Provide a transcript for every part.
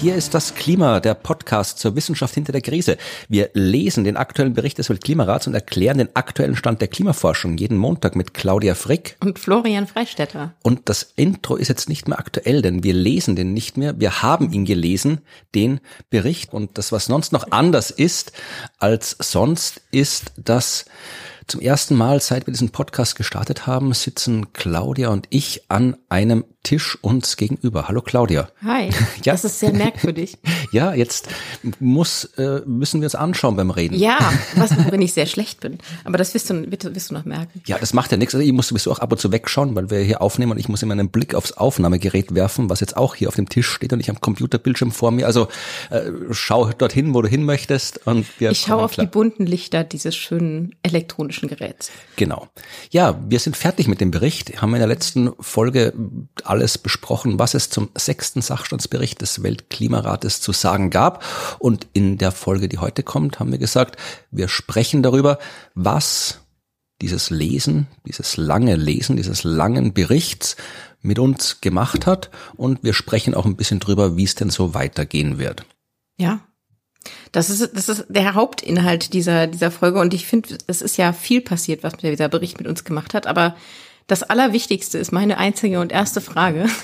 Hier ist das Klima, der Podcast zur Wissenschaft hinter der Krise. Wir lesen den aktuellen Bericht des Weltklimarats und erklären den aktuellen Stand der Klimaforschung jeden Montag mit Claudia Frick und Florian Freistetter. Und das Intro ist jetzt nicht mehr aktuell, denn wir lesen den nicht mehr. Wir haben ihn gelesen, den Bericht. Und das, was sonst noch anders ist als sonst, ist, dass zum ersten Mal, seit wir diesen Podcast gestartet haben, sitzen Claudia und ich an einem Tisch uns gegenüber. Hallo Claudia. Hi. Ja. Das ist sehr merkwürdig. ja, jetzt muss, äh, müssen wir uns anschauen beim Reden. Ja, was, wenn ich sehr schlecht bin. Aber das wirst du, wirst du noch merken. Ja, das macht ja nichts. Also ich muss sowieso auch ab und zu wegschauen, weil wir hier aufnehmen und ich muss immer einen Blick aufs Aufnahmegerät werfen, was jetzt auch hier auf dem Tisch steht und ich am Computerbildschirm vor mir. Also äh, schau dorthin, wo du hin möchtest. Und wir ich schaue auf klar. die bunten Lichter dieses schönen elektronischen Geräts. Genau. Ja, wir sind fertig mit dem Bericht, haben in der letzten Folge alles besprochen, was es zum sechsten Sachstandsbericht des Weltklimarates zu sagen gab. Und in der Folge, die heute kommt, haben wir gesagt, wir sprechen darüber, was dieses Lesen, dieses lange Lesen, dieses langen Berichts mit uns gemacht hat. Und wir sprechen auch ein bisschen drüber, wie es denn so weitergehen wird. Ja. Das ist, das ist der Hauptinhalt dieser, dieser Folge. Und ich finde, es ist ja viel passiert, was dieser Bericht mit uns gemacht hat. Aber das Allerwichtigste ist meine einzige und erste Frage.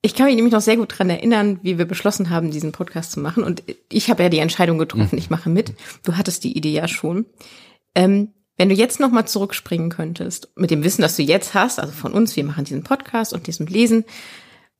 Ich kann mich nämlich noch sehr gut dran erinnern, wie wir beschlossen haben, diesen Podcast zu machen. Und ich habe ja die Entscheidung getroffen, mhm. ich mache mit. Du hattest die Idee ja schon. Ähm, wenn du jetzt nochmal zurückspringen könntest, mit dem Wissen, das du jetzt hast, also von uns, wir machen diesen Podcast und diesem Lesen,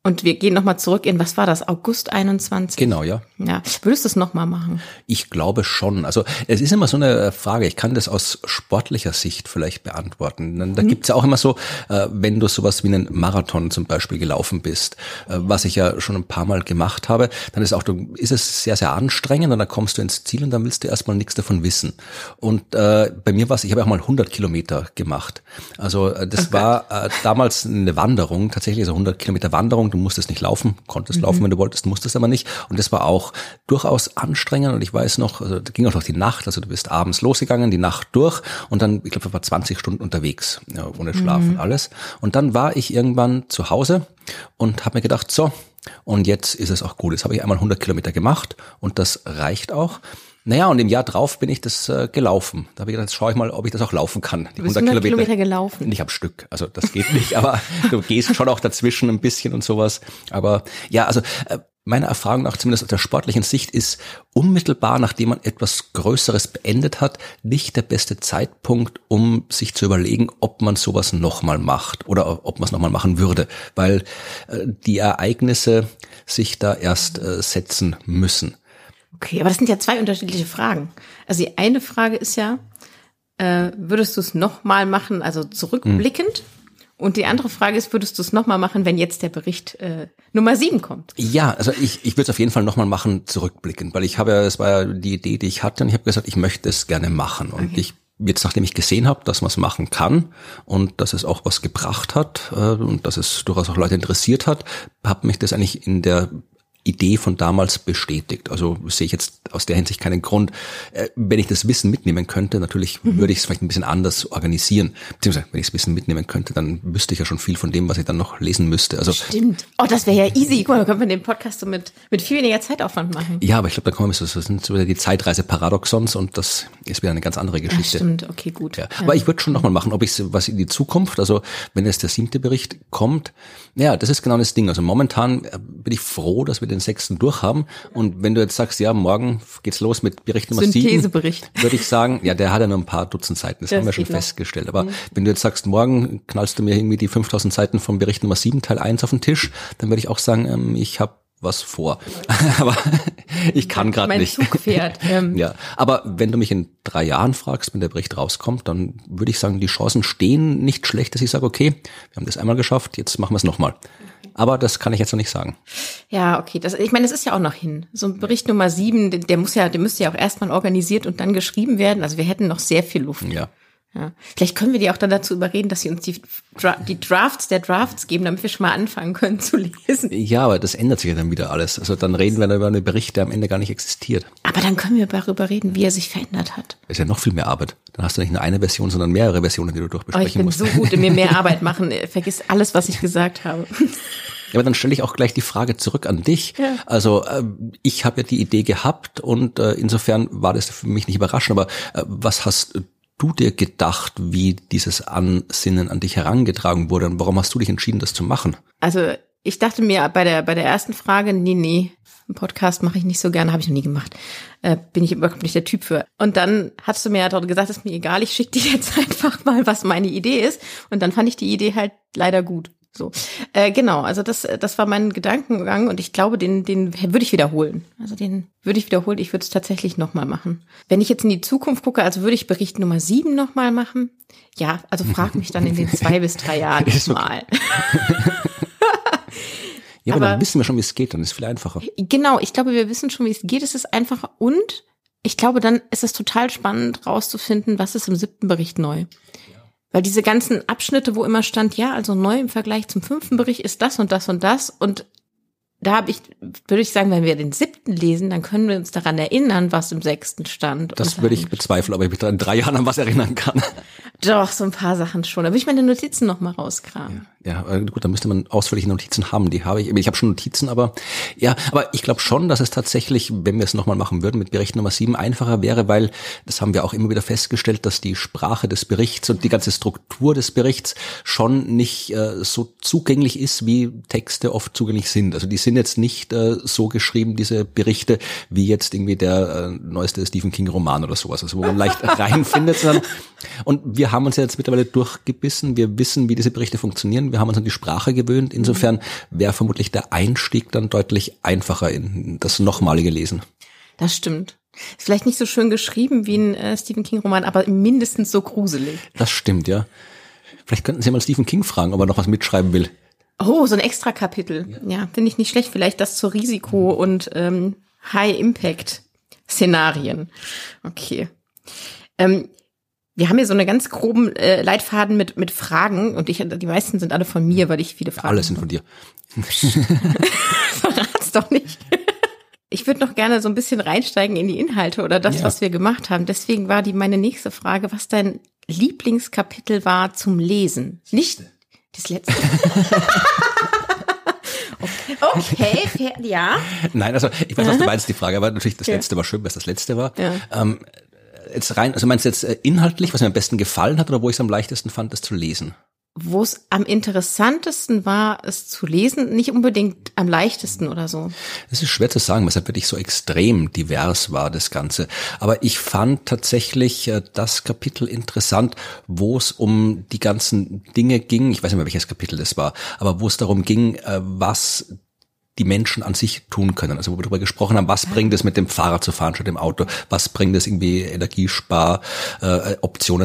und wir gehen nochmal zurück in, was war das, August 21? Genau, ja. Ja, würdest du es nochmal machen? Ich glaube schon. Also es ist immer so eine Frage, ich kann das aus sportlicher Sicht vielleicht beantworten. Da mhm. gibt's ja auch immer so, äh, wenn du sowas wie einen Marathon zum Beispiel gelaufen bist, äh, was ich ja schon ein paar Mal gemacht habe, dann ist auch, ist es sehr, sehr anstrengend und dann kommst du ins Ziel und dann willst du erstmal nichts davon wissen. Und äh, bei mir war es, ich habe auch mal 100 Kilometer gemacht. Also äh, das okay. war äh, damals eine Wanderung, tatsächlich so 100 Kilometer Wanderung du musstest nicht laufen, konntest mhm. laufen, wenn du wolltest, musstest aber nicht. Und das war auch durchaus anstrengend und ich weiß noch, also da ging auch noch die Nacht, also du bist abends losgegangen, die Nacht durch und dann, ich glaube, waren 20 Stunden unterwegs, ja, ohne Schlaf mhm. und alles. Und dann war ich irgendwann zu Hause und habe mir gedacht, so, und jetzt ist es auch gut. Jetzt habe ich einmal 100 Kilometer gemacht und das reicht auch. Naja, und im Jahr drauf bin ich das äh, gelaufen. Da habe ich gedacht, jetzt schaue ich mal, ob ich das auch laufen kann. Die 100, 100 Kilometer. Gelaufen. Nicht am Stück, also das geht nicht, aber du gehst schon auch dazwischen ein bisschen und sowas. Aber ja, also äh, meiner Erfahrung nach, zumindest aus der sportlichen Sicht, ist unmittelbar, nachdem man etwas Größeres beendet hat, nicht der beste Zeitpunkt, um sich zu überlegen, ob man sowas nochmal macht oder ob man es nochmal machen würde, weil äh, die Ereignisse sich da erst äh, setzen müssen. Okay, aber das sind ja zwei unterschiedliche Fragen. Also die eine Frage ist ja, äh, würdest du es nochmal machen, also zurückblickend? Mhm. Und die andere Frage ist, würdest du es nochmal machen, wenn jetzt der Bericht äh, Nummer sieben kommt? Ja, also ich, ich würde es auf jeden Fall nochmal machen, zurückblickend, weil ich habe ja, es war ja die Idee, die ich hatte und ich habe gesagt, ich möchte es gerne machen. Und okay. ich jetzt nachdem ich gesehen habe, dass man es machen kann und dass es auch was gebracht hat äh, und dass es durchaus auch Leute interessiert hat, habe mich das eigentlich in der Idee von damals bestätigt. Also sehe ich jetzt aus der Hinsicht keinen Grund. Äh, wenn ich das Wissen mitnehmen könnte, natürlich mhm. würde ich es vielleicht ein bisschen anders organisieren. Beziehungsweise, wenn ich das Wissen mitnehmen könnte, dann wüsste ich ja schon viel von dem, was ich dann noch lesen müsste. Also Stimmt. Oh, das wäre ja easy. Guck mal, da könnte man den Podcast so mit, mit viel weniger Zeitaufwand machen. Ja, aber ich glaube, da kommen wir so, das sind wieder die Zeitreise-Paradoxons und das ist wieder eine ganz andere Geschichte. Ja, stimmt, okay, gut. Ja. Ja. Aber ich würde schon nochmal machen, ob ich was in die Zukunft, also wenn jetzt der siebte Bericht kommt, ja, das ist genau das Ding. Also momentan äh, bin ich froh, dass wir den sechsten durchhaben. Und wenn du jetzt sagst, ja, morgen geht's los mit Bericht Nummer sieben, würde ich sagen, ja, der hat ja nur ein paar Dutzend Seiten. Das, das haben wir schon festgestellt. Aber mhm. wenn du jetzt sagst, morgen knallst du mir irgendwie die 5000 Seiten vom Bericht Nummer sieben Teil eins auf den Tisch, dann würde ich auch sagen, ähm, ich habe was vor. aber ich kann gerade nicht. Zug fährt. Ähm. Ja, aber wenn du mich in drei Jahren fragst, wenn der Bericht rauskommt, dann würde ich sagen, die Chancen stehen nicht schlecht, dass ich sage, okay, wir haben das einmal geschafft, jetzt machen wir es nochmal. Aber das kann ich jetzt noch nicht sagen. Ja, okay. Das, ich meine, das ist ja auch noch hin. So ein Bericht Nummer sieben, der muss ja, der müsste ja auch erstmal organisiert und dann geschrieben werden. Also wir hätten noch sehr viel Luft. Ja. Ja. Vielleicht können wir die auch dann dazu überreden, dass sie uns die, Dra die Drafts der Drafts geben, damit wir schon mal anfangen können zu lesen. Ja, aber das ändert sich ja dann wieder alles. Also dann reden wir dann über einen Bericht, der am Ende gar nicht existiert. Aber dann können wir darüber reden, wie er sich verändert hat. Das ist ja noch viel mehr Arbeit. Dann hast du nicht nur eine Version, sondern mehrere Versionen, die du Oh, durchbesprechen ich bin musst. so gut in mir mehr Arbeit machen. Vergiss alles, was ich gesagt habe. Ja, aber dann stelle ich auch gleich die Frage zurück an dich. Ja. Also äh, ich habe ja die Idee gehabt und äh, insofern war das für mich nicht überraschend. Aber äh, was hast du dir gedacht, wie dieses Ansinnen an dich herangetragen wurde und warum hast du dich entschieden, das zu machen? Also ich dachte mir bei der bei der ersten Frage, nee, nee, einen Podcast mache ich nicht so gerne, habe ich noch nie gemacht. Äh, bin ich überhaupt nicht der Typ für. Und dann hast du mir ja dort gesagt, ist mir egal, ich schicke dir jetzt einfach mal, was meine Idee ist. Und dann fand ich die Idee halt leider gut. So, äh, genau. Also das, das war mein Gedankengang und ich glaube, den, den würde ich wiederholen. Also den würde ich wiederholen. Ich würde es tatsächlich nochmal machen. Wenn ich jetzt in die Zukunft gucke, also würde ich Bericht Nummer sieben nochmal machen. Ja, also frag mich dann in den zwei bis drei Jahren mal. Ja, aber, Aber- dann wissen wir schon, wie es geht, dann ist es viel einfacher. Genau, ich glaube, wir wissen schon, wie es geht. Es ist einfacher und ich glaube, dann ist es total spannend rauszufinden, was ist im siebten Bericht neu. Weil diese ganzen Abschnitte, wo immer stand, ja, also neu im Vergleich zum fünften Bericht ist das und das und das und da habe ich, würde ich sagen, wenn wir den siebten lesen, dann können wir uns daran erinnern, was im sechsten stand. Das würde ich bezweifeln, aber ich mich da in drei Jahren an was erinnern kann. Doch, so ein paar Sachen schon. Da würde ich meine Notizen noch mal rauskramen. Ja, äh, gut, da müsste man ausführliche Notizen haben. Die habe ich. Ich habe schon Notizen, aber ja, aber ich glaube schon, dass es tatsächlich, wenn wir es nochmal machen würden mit Bericht Nummer 7, einfacher wäre, weil das haben wir auch immer wieder festgestellt, dass die Sprache des Berichts und die ganze Struktur des Berichts schon nicht äh, so zugänglich ist, wie Texte oft zugänglich sind. Also die sind jetzt nicht äh, so geschrieben, diese Berichte, wie jetzt irgendwie der äh, neueste Stephen King Roman oder sowas, also wo man leicht reinfindet. Sondern, und wir haben uns ja jetzt mittlerweile durchgebissen. Wir wissen, wie diese Berichte funktionieren. Wir haben uns an die Sprache gewöhnt. Insofern wäre vermutlich der Einstieg dann deutlich einfacher in das nochmalige Lesen. Das stimmt. Ist vielleicht nicht so schön geschrieben wie ein äh, Stephen King Roman, aber mindestens so gruselig. Das stimmt, ja. Vielleicht könnten Sie mal Stephen King fragen, ob er noch was mitschreiben will. Oh, so ein extra Kapitel. Ja, finde ich nicht schlecht. Vielleicht das zur Risiko- und ähm, High-Impact-Szenarien. Okay. Ähm, wir haben hier so eine ganz groben äh, Leitfaden mit, mit Fragen und ich, die meisten sind alle von mir, weil ich viele Fragen Alle sind von dir. Verrat's doch nicht. Ich würde noch gerne so ein bisschen reinsteigen in die Inhalte oder das, Ja. was wir gemacht haben. Deswegen war die meine nächste Frage, was dein Lieblingskapitel war zum Lesen. Nicht das letzte. okay, fair, ja. Nein, also ich weiß, was du meinst, die Frage, aber natürlich das Ja. letzte war schön, es das letzte war. Ja. Ähm, jetzt rein, also meinst du jetzt äh, inhaltlich, was mir am besten gefallen hat oder wo ich es am leichtesten fand, das zu lesen? Wo es am interessantesten war, es zu lesen, nicht unbedingt am leichtesten oder so. Es ist schwer zu sagen, weil es halt wirklich so extrem divers war, das Ganze. Aber ich fand tatsächlich äh, das Kapitel interessant, wo es um die ganzen Dinge ging. Ich weiß nicht mehr, welches Kapitel das war, aber wo es darum ging, äh, was die Menschen an sich tun können. Also wo wir darüber gesprochen haben, was bringt es mit dem Fahrrad zu fahren statt dem Auto? Was bringt es irgendwie Energiespar äh,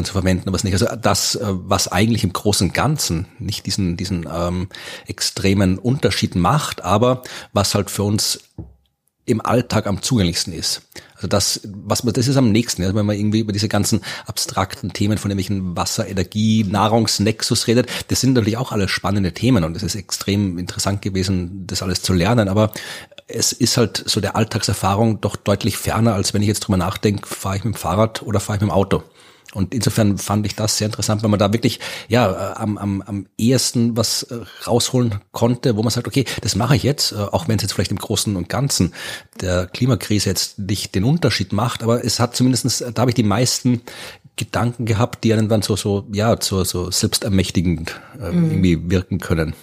zu verwenden, was nicht? Also das, äh, was eigentlich im Großen und Ganzen nicht diesen diesen ähm, extremen Unterschied macht, aber was halt für uns im Alltag am zugänglichsten ist. Also das, was man, das ist am nächsten, also wenn man irgendwie über diese ganzen abstrakten Themen von irgendwelchen Wasser, Energie, Nahrungsnexus redet, das sind natürlich auch alles spannende Themen und es ist extrem interessant gewesen, das alles zu lernen, aber es ist halt so der Alltagserfahrung doch deutlich ferner, als wenn ich jetzt drüber nachdenke, fahre ich mit dem Fahrrad oder fahre ich mit dem Auto. Und insofern fand ich das sehr interessant, weil man da wirklich ja äh, am, am, am ehesten was äh, rausholen konnte, wo man sagt, okay, das mache ich jetzt, äh, auch wenn es jetzt vielleicht im Großen und Ganzen der Klimakrise jetzt nicht den Unterschied macht, aber es hat zumindestens, da habe ich die meisten Gedanken gehabt, die einen dann so, so, ja, so, so selbstermächtigend äh, irgendwie wirken können.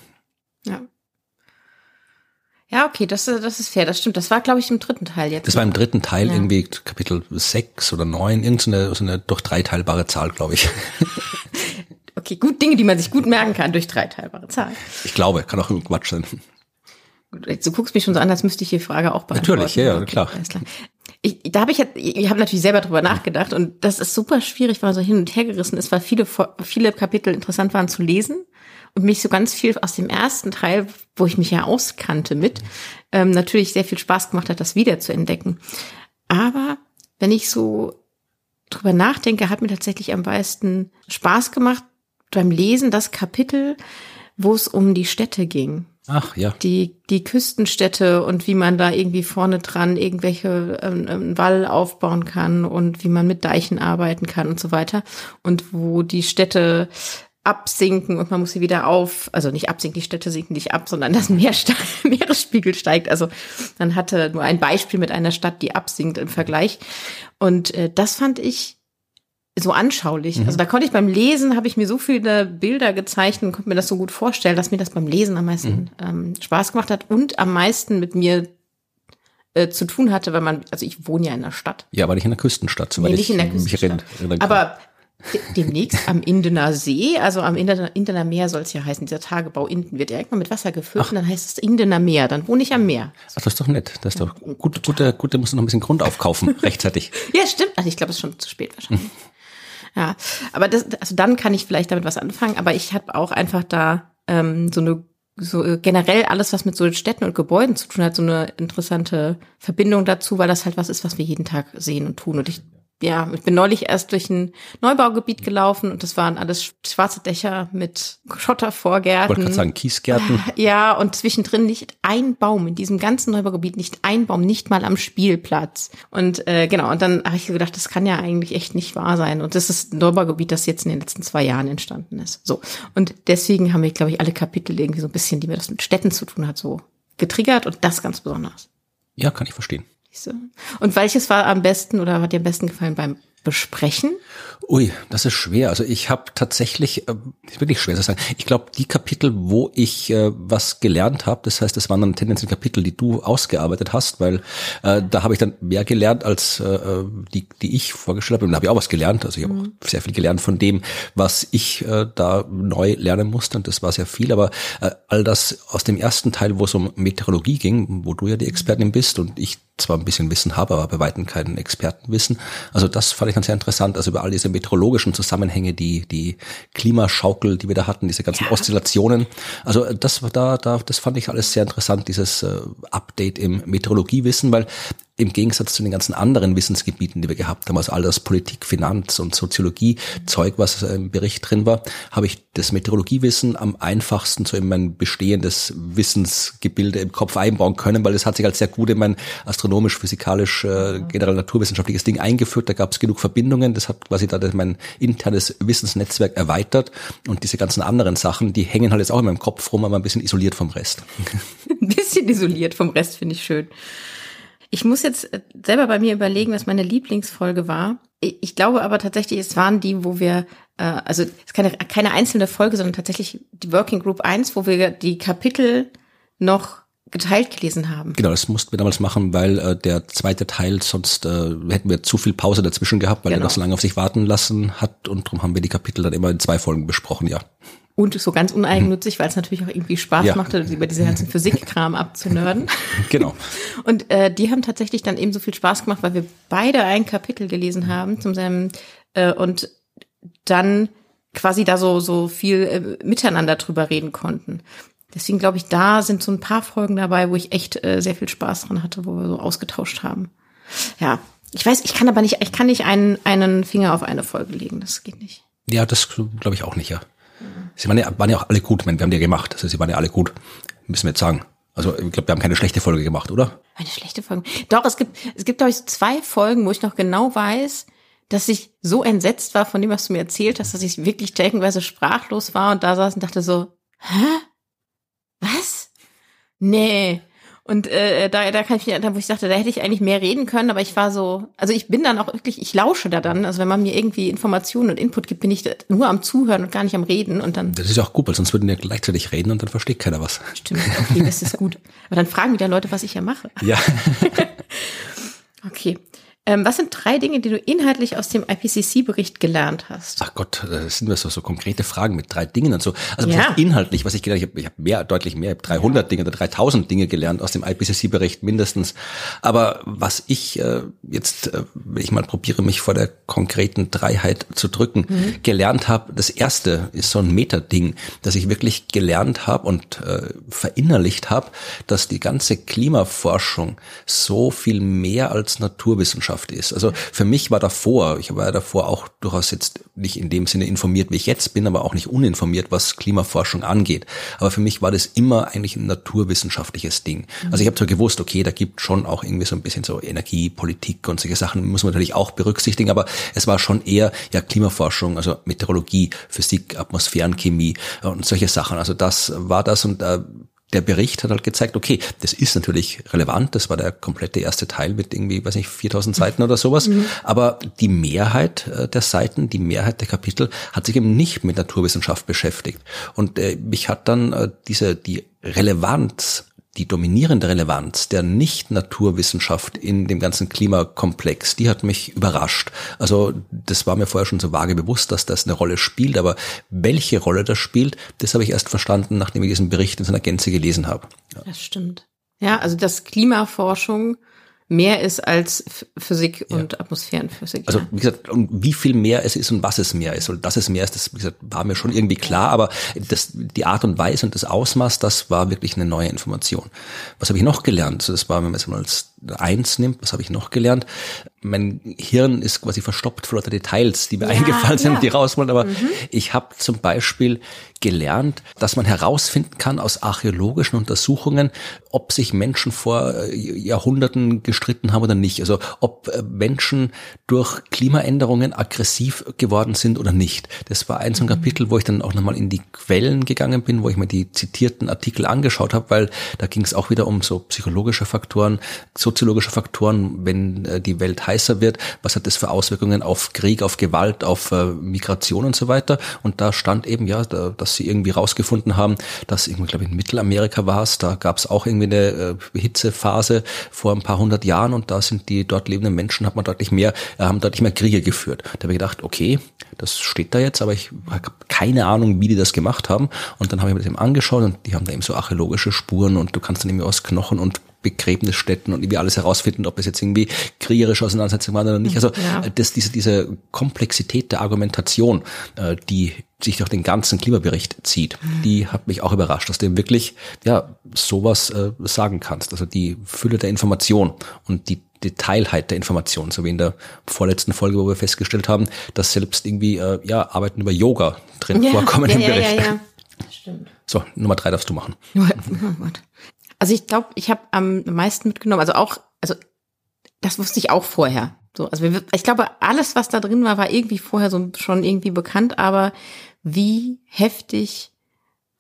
Ja. Okay, das, das ist fair, das stimmt. Das war, glaube ich, im dritten Teil jetzt. Das war im dritten Teil Ja. irgendwie Kapitel sechs oder neun, irgendeine so eine durch drei teilbare Zahl, glaube ich. Okay, gut, Dinge, die man sich gut merken kann durch drei teilbare Zahlen. Ich glaube, kann auch Quatsch sein. Du guckst mich schon so an, als müsste ich die Frage auch beantworten. Natürlich, ja, ja, Okay, klar. alles klar. Ich, da habe ich ich habe natürlich selber drüber nachgedacht und das ist super schwierig, weil man so hin und her gerissen ist, weil viele, viele Kapitel interessant waren zu lesen und mich so ganz viel aus dem ersten Teil, wo ich mich ja auskannte mit, ähm, natürlich sehr viel Spaß gemacht hat, das wieder zu entdecken. Aber wenn ich so drüber nachdenke, hat mir tatsächlich am meisten Spaß gemacht beim Lesen das Kapitel, wo es um die Städte ging. Ach ja. Die, die Küstenstädte und wie man da irgendwie vorne dran irgendwelche ähm, ähm, Wall aufbauen kann und wie man mit Deichen arbeiten kann und so weiter. Und wo die Städte absinken und man muss sie wieder auf, also nicht absinken, die Städte sinken nicht ab, sondern das Meer Meeresspiegel steigt. Also man hatte nur ein Beispiel mit einer Stadt, die absinkt im Vergleich. Und äh, das fand ich so anschaulich. Mhm. Also da konnte ich beim Lesen, habe ich mir so viele Bilder gezeichnet und konnte mir das so gut vorstellen, dass mir das beim Lesen am meisten mhm. ähm, Spaß gemacht hat und am meisten mit mir äh, zu tun hatte, weil man, also ich wohne ja in der Stadt. Ja, aber nicht in der Küstenstadt, soweit nee, nicht in der Küstenstadt. aber demnächst am Indener See, also am Indener, Indener Meer soll es ja heißen, dieser Tagebau Inden wird ja irgendwann mit Wasser gefüllt Ach. und dann heißt es Indener Meer, dann wohne ich am Meer. Ach, das ist doch nett, das ist doch gut, gut, gut, gut, da musst du noch ein bisschen Grund aufkaufen, rechtzeitig. ja, stimmt, also ich glaube, es ist schon zu spät wahrscheinlich. Ja, aber das, also dann kann ich vielleicht damit was anfangen, aber ich habe auch einfach da ähm, so eine so äh, generell alles, was mit so Städten und Gebäuden zu tun hat, so eine interessante Verbindung dazu, weil das halt was ist, was wir jeden Tag sehen und tun. Und ich ja, ich bin neulich erst durch ein Neubaugebiet gelaufen und das waren alles schwarze Dächer mit Schottervorgärten. Ich wollte gerade sagen, Kiesgärten. Ja, und zwischendrin nicht ein Baum in diesem ganzen Neubaugebiet, nicht ein Baum, nicht mal am Spielplatz. Und äh, genau, und dann habe ich gedacht, das kann ja eigentlich echt nicht wahr sein. Und das ist ein Neubaugebiet, das jetzt in den letzten zwei Jahren entstanden ist. So. Und deswegen haben wir, glaube ich, alle Kapitel irgendwie so ein bisschen, die mir das mit Städten zu tun hat, so getriggert und das ganz besonders. Ja, kann ich verstehen. Und welches war am besten oder hat dir am besten gefallen beim Besprechen? Ui, das ist schwer. Also ich habe tatsächlich, äh, wirklich schwer zu sagen. Ich glaube, die Kapitel, wo ich äh, was gelernt habe, das heißt, das waren dann tendenziell Kapitel, die du ausgearbeitet hast, weil äh, da habe ich dann mehr gelernt als äh, äh die, die ich vorgestellt habe. Und da habe ich auch was gelernt. Also ich habe mhm. auch sehr viel gelernt von dem, was ich äh, da neu lernen musste. Und das war sehr viel. Aber äh, all das aus dem ersten Teil, wo es um Meteorologie ging, wo du ja die Expertin bist und ich zwar ein bisschen Wissen habe, aber bei weitem keinen Expertenwissen. Also das fand ich dann sehr interessant, also über all diese meteorologischen Zusammenhänge, die, die Klimaschaukel, die wir da hatten, diese ganzen ja. Oszillationen. Also das war da, da, das fand ich alles sehr interessant, dieses äh, Update im Meteorologiewissen, weil im Gegensatz zu den ganzen anderen Wissensgebieten, die wir gehabt haben, also all das Politik, Finanz und Soziologie Zeug, was im Bericht drin war, habe ich das Meteorologiewissen am einfachsten so in mein bestehendes Wissensgebilde im Kopf einbauen können, weil es hat sich als sehr gut in mein astronomisch, physikalisch, äh, generell naturwissenschaftliches Ding eingeführt. Da gab es genug Verbindungen. Das hat quasi da mein internes Wissensnetzwerk erweitert. Und diese ganzen anderen Sachen, die hängen halt jetzt auch in meinem Kopf rum, aber ein bisschen isoliert vom Rest. ein bisschen isoliert vom Rest, finde ich schön. Ich muss jetzt äh, selber bei mir überlegen, was meine Lieblingsfolge war. Ich glaube aber tatsächlich, es waren die, wo wir, äh, also es ist keine, keine einzelne Folge, sondern tatsächlich die Working Group 1, wo wir die Kapitel noch geteilt gelesen haben. Genau, das mussten wir damals machen, weil äh, der zweite Teil, sonst äh, hätten wir zu viel Pause dazwischen gehabt, weil genau. er noch so lange auf sich warten lassen hat und darum haben wir die Kapitel dann immer in zwei Folgen besprochen, ja. Und so ganz uneigennützig, weil es natürlich auch irgendwie Spaß ja. machte, über diese ganzen Physikkram abzunörden. Genau. Und äh, die haben tatsächlich dann eben so viel Spaß gemacht, weil wir beide ein Kapitel gelesen haben zum seinem äh, und dann quasi da so so viel äh, miteinander drüber reden konnten. Deswegen glaube ich, da sind so ein paar Folgen dabei, wo ich echt äh, sehr viel Spaß dran hatte, wo wir so ausgetauscht haben. Ja, ich weiß, ich kann aber nicht, ich kann nicht einen einen Finger auf eine Folge legen. Das geht nicht. Ja, das glaube ich auch nicht, ja. Sie waren ja, waren ja auch alle gut. Ich meine, wir haben die ja gemacht. Also sie waren ja alle gut. Müssen wir jetzt sagen. Also ich glaube, wir haben keine schlechte Folge gemacht, oder? Eine schlechte Folge. Doch, es gibt, es gibt, glaube ich, zwei Folgen, wo ich noch genau weiß, dass ich so entsetzt war von dem, was du mir erzählt hast, dass ich wirklich streckenweise sprachlos war und da saß und dachte so, hä? Was? Nee. Und äh, da, da kann ich erinnern, wo ich dachte, da hätte ich eigentlich mehr reden können, aber ich war so, also ich bin dann auch wirklich, ich lausche da dann. Also wenn man mir irgendwie Informationen und Input gibt, bin ich nur am Zuhören und gar nicht am Reden und dann. Das ist auch gut, weil sonst würden wir gleichzeitig reden und dann versteht keiner was. Stimmt, okay, das ist gut. Aber dann fragen wieder Leute, was ich ja mache. Ja. okay. Ähm, was sind drei Dinge, die du inhaltlich aus dem IPCC-Bericht gelernt hast? Ach Gott, das sind das so, so konkrete Fragen mit drei Dingen und so. Also ja. inhaltlich, was ich gelernt habe, ich habe mehr, deutlich mehr, ich habe 300 Dinge oder 3000 Dinge gelernt aus dem IPCC-Bericht mindestens. Aber was ich äh, jetzt, äh, wenn ich mal probiere, mich vor der konkreten Dreiheit zu drücken, mhm. gelernt habe, das erste ist so ein Metading, dass ich wirklich gelernt habe und äh, verinnerlicht habe, dass die ganze Klimaforschung so viel mehr als Naturwissenschaft Naturwissenschaft ist. Also für mich war davor, ich war ja davor auch durchaus jetzt nicht in dem Sinne informiert, wie ich jetzt bin, aber auch nicht uninformiert, was Klimaforschung angeht. Aber für mich war das immer eigentlich ein naturwissenschaftliches Ding. Also ich habe zwar gewusst, okay, da gibt schon auch irgendwie so ein bisschen so Energie, Politik und solche Sachen muss man natürlich auch berücksichtigen, aber es war schon eher ja Klimaforschung, also Meteorologie, Physik, Atmosphärenchemie und solche Sachen. Also das war das und äh, der Bericht hat halt gezeigt, okay, das ist natürlich relevant, das war der komplette erste Teil mit irgendwie, weiß nicht, 4000 Seiten oder sowas, mhm. aber die Mehrheit äh, der Seiten, die Mehrheit der Kapitel hat sich eben nicht mit Naturwissenschaft beschäftigt. Und äh, mich hat dann äh, diese, die Relevanz die dominierende Relevanz der Nicht-Naturwissenschaft in dem ganzen Klimakomplex, die hat mich überrascht. Also das war mir vorher schon so vage bewusst, dass das eine Rolle spielt, aber welche Rolle das spielt, das habe ich erst verstanden, nachdem ich diesen Bericht in seiner Gänze gelesen habe. Das stimmt. Ja, also dass Klimaforschung mehr ist als Physik und ja. Atmosphärenphysik. Also wie gesagt, und wie viel mehr es ist und was es mehr ist. Und dass es mehr ist, das wie gesagt, war mir schon irgendwie klar, aber das, die Art und Weise und das Ausmaß, das war wirklich eine neue Information. Was habe ich noch gelernt? Also das war, wenn man es mal als eins nimmt, was habe ich noch gelernt? mein Hirn ist quasi verstoppt vor lauter Details, die mir ja, eingefallen sind, ja. die raus wollen. Aber mhm. ich habe zum Beispiel gelernt, dass man herausfinden kann aus archäologischen Untersuchungen, ob sich Menschen vor äh, Jahrhunderten gestritten haben oder nicht. Also ob äh, Menschen durch Klimaänderungen aggressiv geworden sind oder nicht. Das war ein so ein mhm. Kapitel, wo ich dann auch nochmal in die Quellen gegangen bin, wo ich mir die zitierten Artikel angeschaut habe, weil da ging es auch wieder um so psychologische Faktoren, soziologische Faktoren, wenn äh, die Welt heißer wird, was hat das für Auswirkungen auf Krieg, auf Gewalt, auf Migration und so weiter. Und da stand eben ja, da, dass sie irgendwie rausgefunden haben, dass irgendwie, glaube ich, in Mittelamerika war es, da gab es auch irgendwie eine äh, Hitzephase vor ein paar hundert Jahren und da sind die dort lebenden Menschen, hat man deutlich mehr, äh, haben deutlich mehr Kriege geführt. Da habe ich gedacht, okay, das steht da jetzt, aber ich habe keine Ahnung, wie die das gemacht haben. Und dann habe ich mir das eben angeschaut und die haben da eben so archäologische Spuren und du kannst dann irgendwie aus Knochen und Begräbnisstätten und irgendwie alles herausfinden, ob es jetzt irgendwie kriegerische Auseinandersetzungen waren oder nicht. Also ja. Das, diese, diese Komplexität der Argumentation, äh, die sich durch den ganzen Klimabericht zieht, die hat mich auch überrascht, dass du eben wirklich ja sowas äh, sagen kannst. Also die Fülle der Information und die Detailheit der Information, so wie in der vorletzten Folge, wo wir festgestellt haben, dass selbst irgendwie äh, ja Arbeiten über Yoga drin ja, vorkommen ja, im Bericht. Ja, ja, ja. Stimmt. So, Nummer drei darfst du machen. Oh. Also ich glaube, ich habe am meisten mitgenommen, also auch, also das wusste ich auch vorher. So, also ich glaube, alles, was da drin war, war irgendwie vorher so schon irgendwie bekannt, aber wie heftig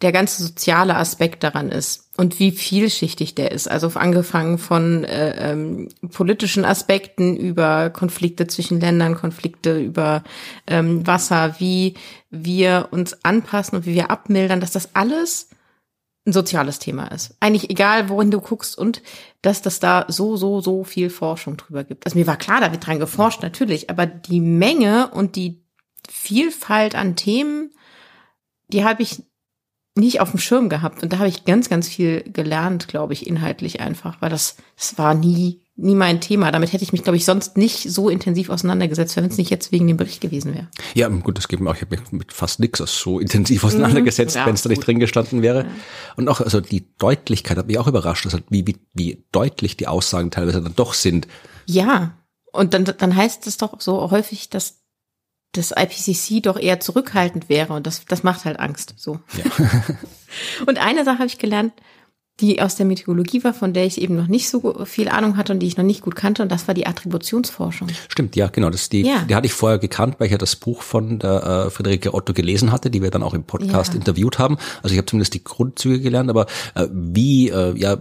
der ganze soziale Aspekt daran ist und wie vielschichtig der ist. Also angefangen von äh, ähm, politischen Aspekten über Konflikte zwischen Ländern, Konflikte über ähm, Wasser, wie wir uns anpassen und wie wir abmildern, dass das alles ein soziales Thema ist. Eigentlich egal, worin du guckst und dass das da so, so, so viel Forschung drüber gibt. Also mir war klar, da wird dran geforscht, natürlich, aber die Menge und die Vielfalt an Themen, die habe ich nicht auf dem Schirm gehabt. Und da habe ich ganz, ganz viel gelernt, glaube ich, inhaltlich einfach, weil das, das war nie nie mein Thema. Damit hätte ich mich, glaube ich, sonst nicht so intensiv auseinandergesetzt, wenn es nicht jetzt wegen dem Bericht gewesen wäre. Ja, gut, das geht mir auch. Ich habe mich mit fast nichts so intensiv auseinandergesetzt, mhm, ja, wenn es da nicht drin gestanden wäre. Ja. Und auch, also die Deutlichkeit hat mich auch überrascht, also wie, wie, wie deutlich die Aussagen teilweise dann doch sind. Ja. Und dann, dann heißt es doch so häufig, dass das IPCC doch eher zurückhaltend wäre und das, das macht halt Angst. So. Ja. und eine Sache habe ich gelernt, die aus der Meteorologie war, von der ich eben noch nicht so viel Ahnung hatte und die ich noch nicht gut kannte, und das war die Attributionsforschung. Stimmt, ja, genau. Das die, ja. die hatte ich vorher gekannt, weil ich ja das Buch von der äh, Friederike Otto gelesen hatte, die wir dann auch im Podcast ja. interviewt haben. Also ich habe zumindest die Grundzüge gelernt, aber äh, wie äh, ja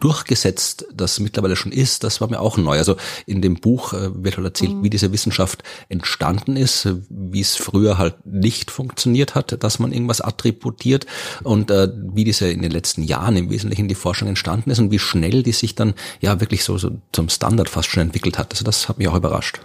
durchgesetzt das mittlerweile schon ist, das war mir auch neu. Also in dem Buch äh, wird halt erzählt, mhm. wie diese Wissenschaft entstanden ist, wie es früher halt nicht funktioniert hat, dass man irgendwas attributiert und äh, wie diese in den letzten Jahren im Wesentlichen die Forschung entstanden ist und wie schnell die sich dann ja wirklich so, so zum Standard fast schon entwickelt hat. Also das hat mich auch überrascht.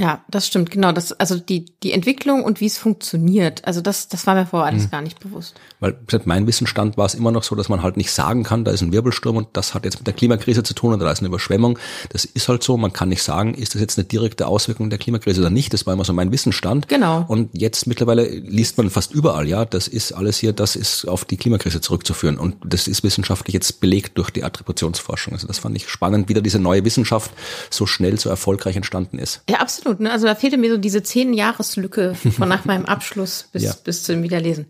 Ja, das stimmt, genau. Das, also die, die Entwicklung und wie es funktioniert, also das, das war mir vorher alles mhm. gar nicht bewusst. Weil seit meinem Wissensstand war es immer noch so, dass man halt nicht sagen kann, da ist ein Wirbelsturm und das hat jetzt mit der Klimakrise zu tun oder da ist eine Überschwemmung. Das ist halt so, man kann nicht sagen, ist das jetzt eine direkte Auswirkung der Klimakrise oder nicht. Das war immer so mein Wissensstand. Genau. Und jetzt mittlerweile liest man fast überall, ja, das ist alles hier, das ist auf die Klimakrise zurückzuführen. Und das ist wissenschaftlich jetzt belegt durch die Attributionsforschung. Also das fand ich spannend, wie da diese neue Wissenschaft so schnell, so erfolgreich entstanden ist. Ja, absolut. Ne? Also da fehlte mir so diese zehn Jahreslücke von nach meinem Abschluss bis, ja. bis zum Wiederlesen.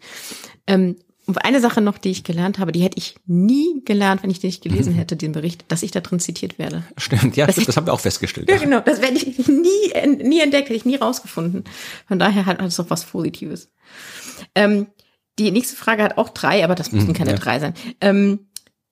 Ähm, und eine Sache noch, die ich gelernt habe, die hätte ich nie gelernt, wenn ich den nicht gelesen hätte, den Bericht, dass ich da drin zitiert werde. Stimmt, ja, das, das haben wir auch festgestellt. Ja, genau, das werde ich nie, nie entdeckt, hätte ich nie rausgefunden. Von daher hat es doch was Positives. Ähm, die nächste Frage hat auch drei, aber das müssen mhm, keine ja. drei sein. Ähm,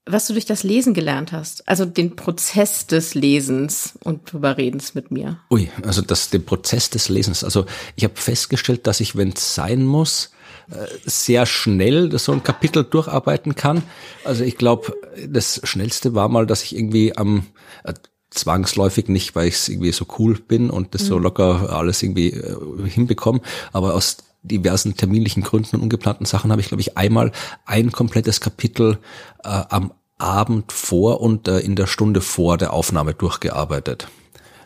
was du durch das Lesen gelernt hast, also den Prozess des Lesens und drüber redens mit mir. Ui, also das, den Prozess des Lesens. Also ich habe festgestellt, dass ich, wenn es sein muss, äh, sehr schnell so ein Kapitel durcharbeiten kann. Also ich glaube, das Schnellste war mal, dass ich irgendwie am äh, zwangsläufig nicht, weil ich irgendwie so cool bin und das mhm. so locker alles irgendwie äh, hinbekomme, aber aus diversen terminlichen Gründen und ungeplanten Sachen habe ich, glaube ich, einmal ein komplettes Kapitel äh, am Abend vor und äh, in der Stunde vor der Aufnahme durchgearbeitet.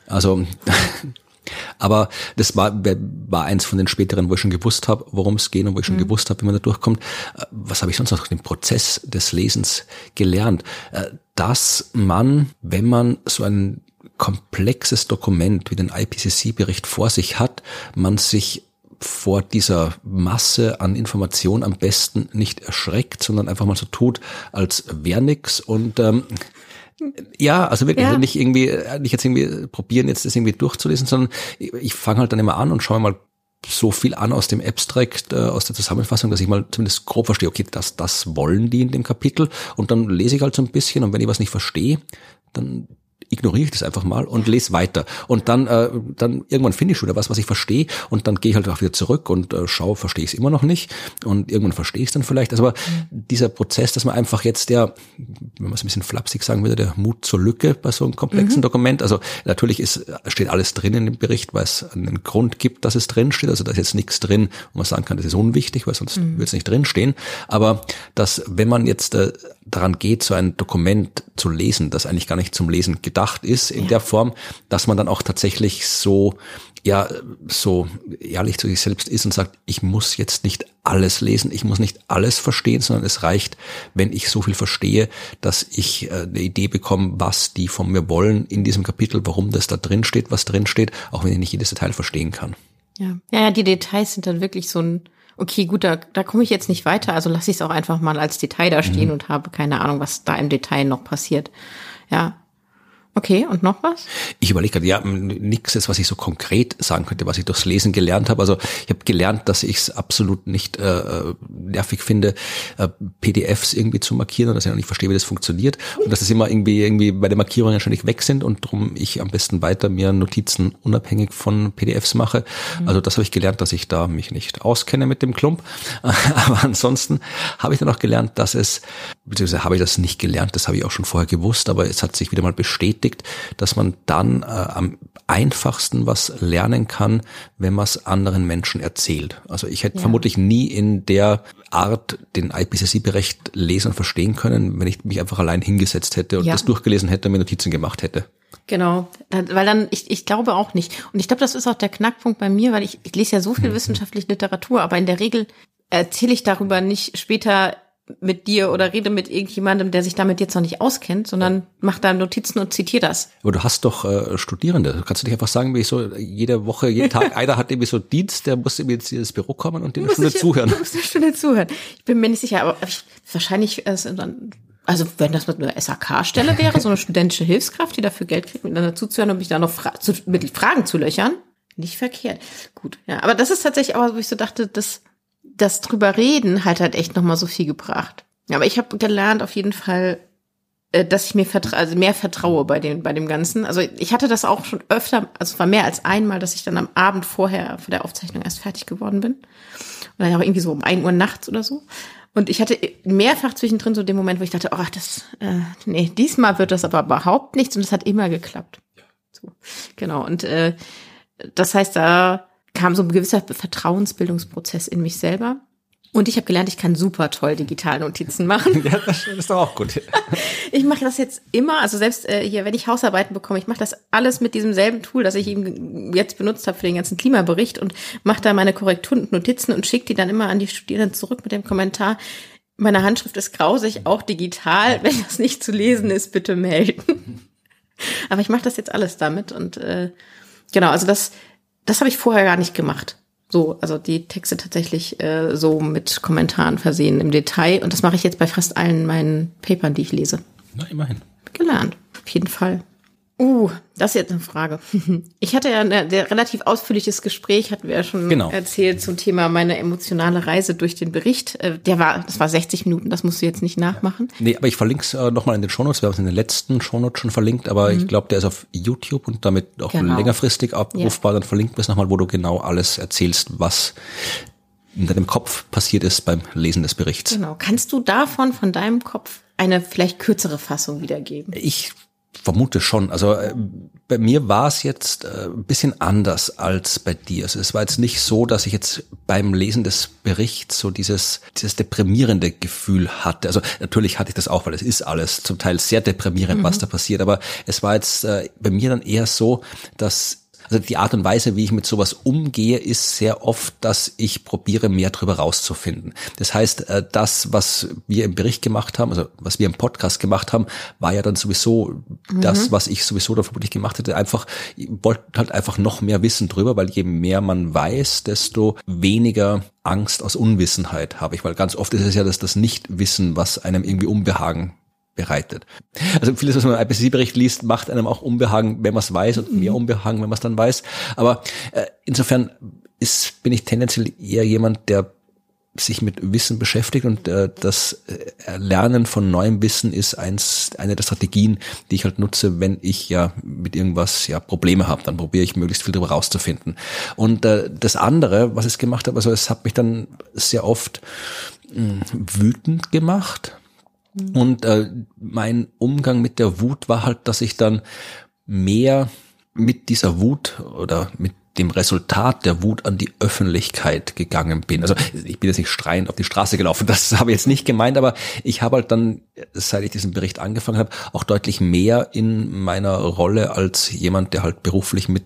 Also, aber das war, war eins von den späteren, wo ich schon gewusst habe, worum es geht und wo ich schon mhm. gewusst habe, wie man da durchkommt. Äh, was habe ich sonst noch im Prozess des Lesens gelernt? Äh, dass man, wenn man so ein komplexes Dokument wie den IPCC-Bericht vor sich hat, man sich vor dieser Masse an Informationen am besten nicht erschreckt, sondern einfach mal so tut, als wäre nix und ähm, ja, also wirklich ja. nicht irgendwie, nicht jetzt irgendwie probieren, jetzt das irgendwie durchzulesen, sondern ich, ich fange halt dann immer an und schaue mal so viel an aus dem Abstract, äh, aus der Zusammenfassung, dass ich mal zumindest grob verstehe, okay, das, das wollen die in dem Kapitel und dann lese ich halt so ein bisschen und wenn ich was nicht verstehe, dann ignoriere ich das einfach mal und lese weiter. Und dann, äh, dann irgendwann finde ich schon wieder was, was ich verstehe und dann gehe ich halt auch wieder zurück und äh, schaue, verstehe ich es immer noch nicht und irgendwann verstehe ich es dann vielleicht. Also aber mhm. dieser Prozess, dass man einfach jetzt der, wenn man es ein bisschen flapsig sagen würde, der Mut zur Lücke bei so einem komplexen mhm. Dokument. Also natürlich ist, steht alles drin in dem Bericht, weil es einen Grund gibt, dass es drin steht. Also da ist jetzt nichts drin, wo man sagen kann, das ist unwichtig, weil sonst mhm. würde es nicht drin stehen. Aber dass, wenn man jetzt äh, daran geht, so ein Dokument zu lesen, das eigentlich gar nicht zum Lesen gedacht ist in ja. der Form, dass man dann auch tatsächlich so ja so ehrlich zu sich selbst ist und sagt, ich muss jetzt nicht alles lesen, ich muss nicht alles verstehen, sondern es reicht, wenn ich so viel verstehe, dass ich äh, eine Idee bekomme, was die von mir wollen in diesem Kapitel, warum das da drin steht, was drin steht, auch wenn ich nicht jedes Detail verstehen kann. Ja, ja, die Details sind dann wirklich so ein okay, gut, da, da komme ich jetzt nicht weiter, also lasse ich es auch einfach mal als Detail da stehen mhm. und habe keine Ahnung, was da im Detail noch passiert. Ja, Okay, und noch was? Ich überlege gerade, ja, nichts ist, was ich so konkret sagen könnte, was ich durchs Lesen gelernt habe. Also ich habe gelernt, dass ich es absolut nicht äh, äh, nervig finde, äh, PDFs irgendwie zu markieren und dass ich noch nicht verstehe, wie das funktioniert. Und dass es immer irgendwie irgendwie bei der Markierung ständig weg sind und darum ich am besten weiter mir Notizen unabhängig von PDFs mache. Mhm. Also das habe ich gelernt, dass ich da mich nicht auskenne mit dem Klump. Aber ansonsten habe ich dann auch gelernt, dass es, beziehungsweise habe ich das nicht gelernt, das habe ich auch schon vorher gewusst, aber es hat sich wieder mal bestätigt, beschäftigt, dass man dann äh, am einfachsten was lernen kann, wenn man es anderen Menschen erzählt. Also ich hätte ja. vermutlich nie in der Art den IPCC-Bericht lesen und verstehen können, wenn ich mich einfach allein hingesetzt hätte und ja. das durchgelesen hätte und mir Notizen gemacht hätte. Genau, weil dann, ich, ich glaube auch nicht. Und ich glaube, das ist auch der Knackpunkt bei mir, weil ich, ich lese ja so viel mhm. wissenschaftliche Literatur, aber in der Regel erzähle ich darüber nicht später mit dir oder rede mit irgendjemandem, der sich damit jetzt noch nicht auskennt, sondern mach da Notizen und zitiere das. Aber du hast doch äh, Studierende. Kannst du nicht einfach sagen, wie ich so jede Woche, jeden Tag, einer hat irgendwie so Dienst, der muss irgendwie jetzt ins Büro kommen und dir eine Stunde ich, zuhören. Du musst eine Stunde zuhören. Ich bin mir nicht sicher, aber ich, wahrscheinlich äh, dann also wenn das mit einer SAK-Stelle wäre, so eine studentische Hilfskraft, die dafür Geld kriegt, miteinander zuzuhören und mich da noch fra zu, mit Fragen zu löchern, nicht verkehrt. Gut, ja, aber das ist tatsächlich auch, wo ich so dachte, das das drüber reden hat halt echt nochmal so viel gebracht. Aber ich habe gelernt auf jeden Fall, äh, dass ich mir vertra also mehr vertraue bei dem, bei dem Ganzen. Also ich hatte das auch schon öfter, also es war mehr als einmal, dass ich dann am Abend vorher vor der Aufzeichnung erst fertig geworden bin. Und dann auch irgendwie so um ein Uhr nachts oder so. Und ich hatte mehrfach zwischendrin so den Moment, wo ich dachte, oh, das, äh, nee, diesmal wird das aber überhaupt nichts und es hat immer geklappt. So, genau. Und äh, das heißt, da kam so ein gewisser Vertrauensbildungsprozess in mich selber. Und ich habe gelernt, ich kann super toll Digitalnotizen machen. Ja, das ist doch auch gut. ich mache das jetzt immer, also selbst äh, hier, wenn ich Hausarbeiten bekomme, ich mache das alles mit diesem selben Tool, das ich eben jetzt benutzt habe für den ganzen Klimabericht und mache da meine Korrekturen und Notizen und schicke die dann immer an die Studierenden zurück mit dem Kommentar. Meine Handschrift ist grausig, auch digital. Wenn das nicht zu lesen ist, bitte melden. Aber ich mache das jetzt alles damit und äh, genau, also das, das habe ich vorher gar nicht gemacht. So, also die Texte tatsächlich äh, so mit Kommentaren versehen im Detail. Und das mache ich jetzt bei fast allen meinen Papern, die ich lese. Na, immerhin. Gelernt, auf jeden Fall. Uh, das ist jetzt eine Frage. Ich hatte ja ein relativ ausführliches Gespräch, hatten wir ja schon genau. erzählt, zum Thema meine emotionale Reise durch den Bericht. Äh, der war, das war 60 Minuten, das musst du jetzt nicht nachmachen. Nee, aber ich verlinke es äh, nochmal in den Shownotes. Wir haben es in den letzten Shownotes schon verlinkt, aber mhm. ich glaube, der ist auf YouTube und damit auch genau. längerfristig abrufbar. Ja. Dann verlinken wir es nochmal, wo du genau alles erzählst, was in deinem Kopf passiert ist beim Lesen des Berichts. Genau. Kannst du davon, von deinem Kopf, eine vielleicht kürzere Fassung wiedergeben? Ich vermute schon. Also äh, bei mir war es jetzt äh, ein bisschen anders als bei dir. Also es war jetzt nicht so, dass ich jetzt beim Lesen des Berichts so dieses, dieses deprimierende Gefühl hatte. Also natürlich hatte ich das auch, weil es ist alles zum Teil sehr deprimierend, mhm. was da passiert. Aber es war jetzt äh, bei mir dann eher so, dass also die Art und Weise, wie ich mit sowas umgehe, ist sehr oft, dass ich probiere, mehr darüber rauszufinden. Das heißt, äh, das, was wir im Bericht gemacht haben, also was wir im Podcast gemacht haben, war ja dann sowieso mhm. das, was ich sowieso da vermutlich gemacht hätte. Einfach, ich wollte halt einfach noch mehr wissen drüber, weil je mehr man weiß, desto weniger Angst aus Unwissenheit habe ich, weil ganz oft ist es ja das, das Nichtwissen, was einem irgendwie Unbehagen bereitet. Also vieles, was man im IPCC-Bericht liest, macht einem auch Unbehagen, wenn man es weiß und mehr mhm. Unbehagen, wenn man es dann weiß. Aber äh, insofern ist, bin ich tendenziell eher jemand, der sich mit Wissen beschäftigt und äh, das Erlernen von neuem Wissen ist eins eine der Strategien, die ich halt nutze, wenn ich ja mit irgendwas ja Probleme habe, dann probiere ich möglichst viel darüber rauszufinden. Und äh, das andere, was ich gemacht habe, also es hat mich dann sehr oft mh, wütend gemacht. Und äh, mein Umgang mit der Wut war halt, dass ich dann mehr mit dieser Wut oder mit dem Resultat der Wut an die Öffentlichkeit gegangen bin. Also ich bin jetzt nicht schreiend auf die Straße gelaufen, das habe ich jetzt nicht gemeint, aber ich habe halt dann, seit ich diesen Bericht angefangen habe, auch deutlich mehr in meiner Rolle als jemand, der halt beruflich mit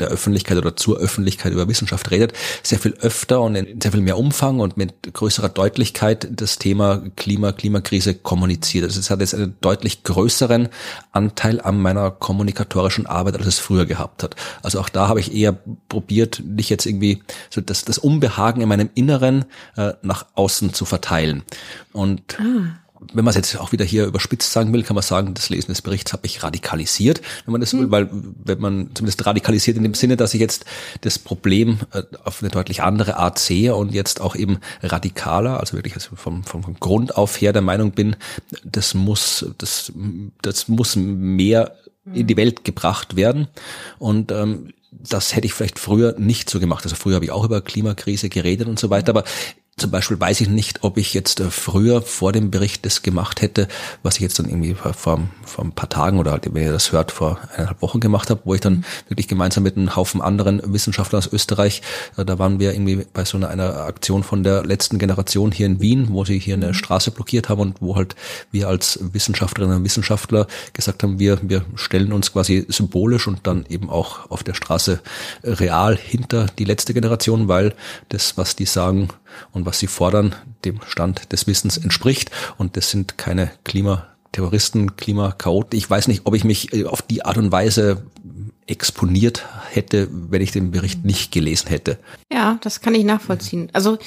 der Öffentlichkeit oder zur Öffentlichkeit über Wissenschaft redet, sehr viel öfter und in sehr viel mehr Umfang und mit größerer Deutlichkeit das Thema Klima, Klimakrise kommuniziert. Also es hat jetzt einen deutlich größeren Anteil an meiner kommunikatorischen Arbeit, als es früher gehabt hat. Also auch da habe ich eher probiert, nicht jetzt irgendwie so das, das Unbehagen in meinem Inneren äh, nach außen zu verteilen. Und ah wenn man es jetzt auch wieder hier überspitzt sagen will, kann man sagen, das Lesen des Berichts habe ich radikalisiert, wenn man das will, mhm. weil wenn man zumindest radikalisiert in dem Sinne, dass ich jetzt das Problem äh, auf eine deutlich andere Art sehe und jetzt auch eben radikaler, also wirklich vom, vom, vom Grund auf her der Meinung bin, das muss, das, das muss mehr in die Welt gebracht werden und ähm, das hätte ich vielleicht früher nicht so gemacht. Also früher habe ich auch über Klimakrise geredet und so weiter, aber zum Beispiel weiß ich nicht, ob ich jetzt äh, früher vor dem Bericht das gemacht hätte, was ich jetzt dann irgendwie vor, vor ein paar Tagen oder halt, wenn ihr das hört, vor eineinhalb Wochen gemacht habe, wo ich dann wirklich gemeinsam mit einem Haufen anderen Wissenschaftlern aus Österreich, äh, da waren wir irgendwie bei so einer, einer Aktion von der letzten Generation hier in Wien, wo sie hier eine mhm. Straße blockiert haben und wo halt wir als Wissenschaftlerinnen und Wissenschaftler gesagt haben, wir, wir stellen uns quasi symbolisch und dann eben auch auf der Straße real hinter die letzte Generation, weil das, was die sagen, und was sie fordern, dem Stand des Wissens entspricht. Und das sind keine Klimaterroristen, Klimakaoten. Ich weiß nicht, ob ich mich äh, auf die Art und Weise exponiert hätte, wenn ich den Bericht nicht gelesen hätte. Ja, das kann ich nachvollziehen. Also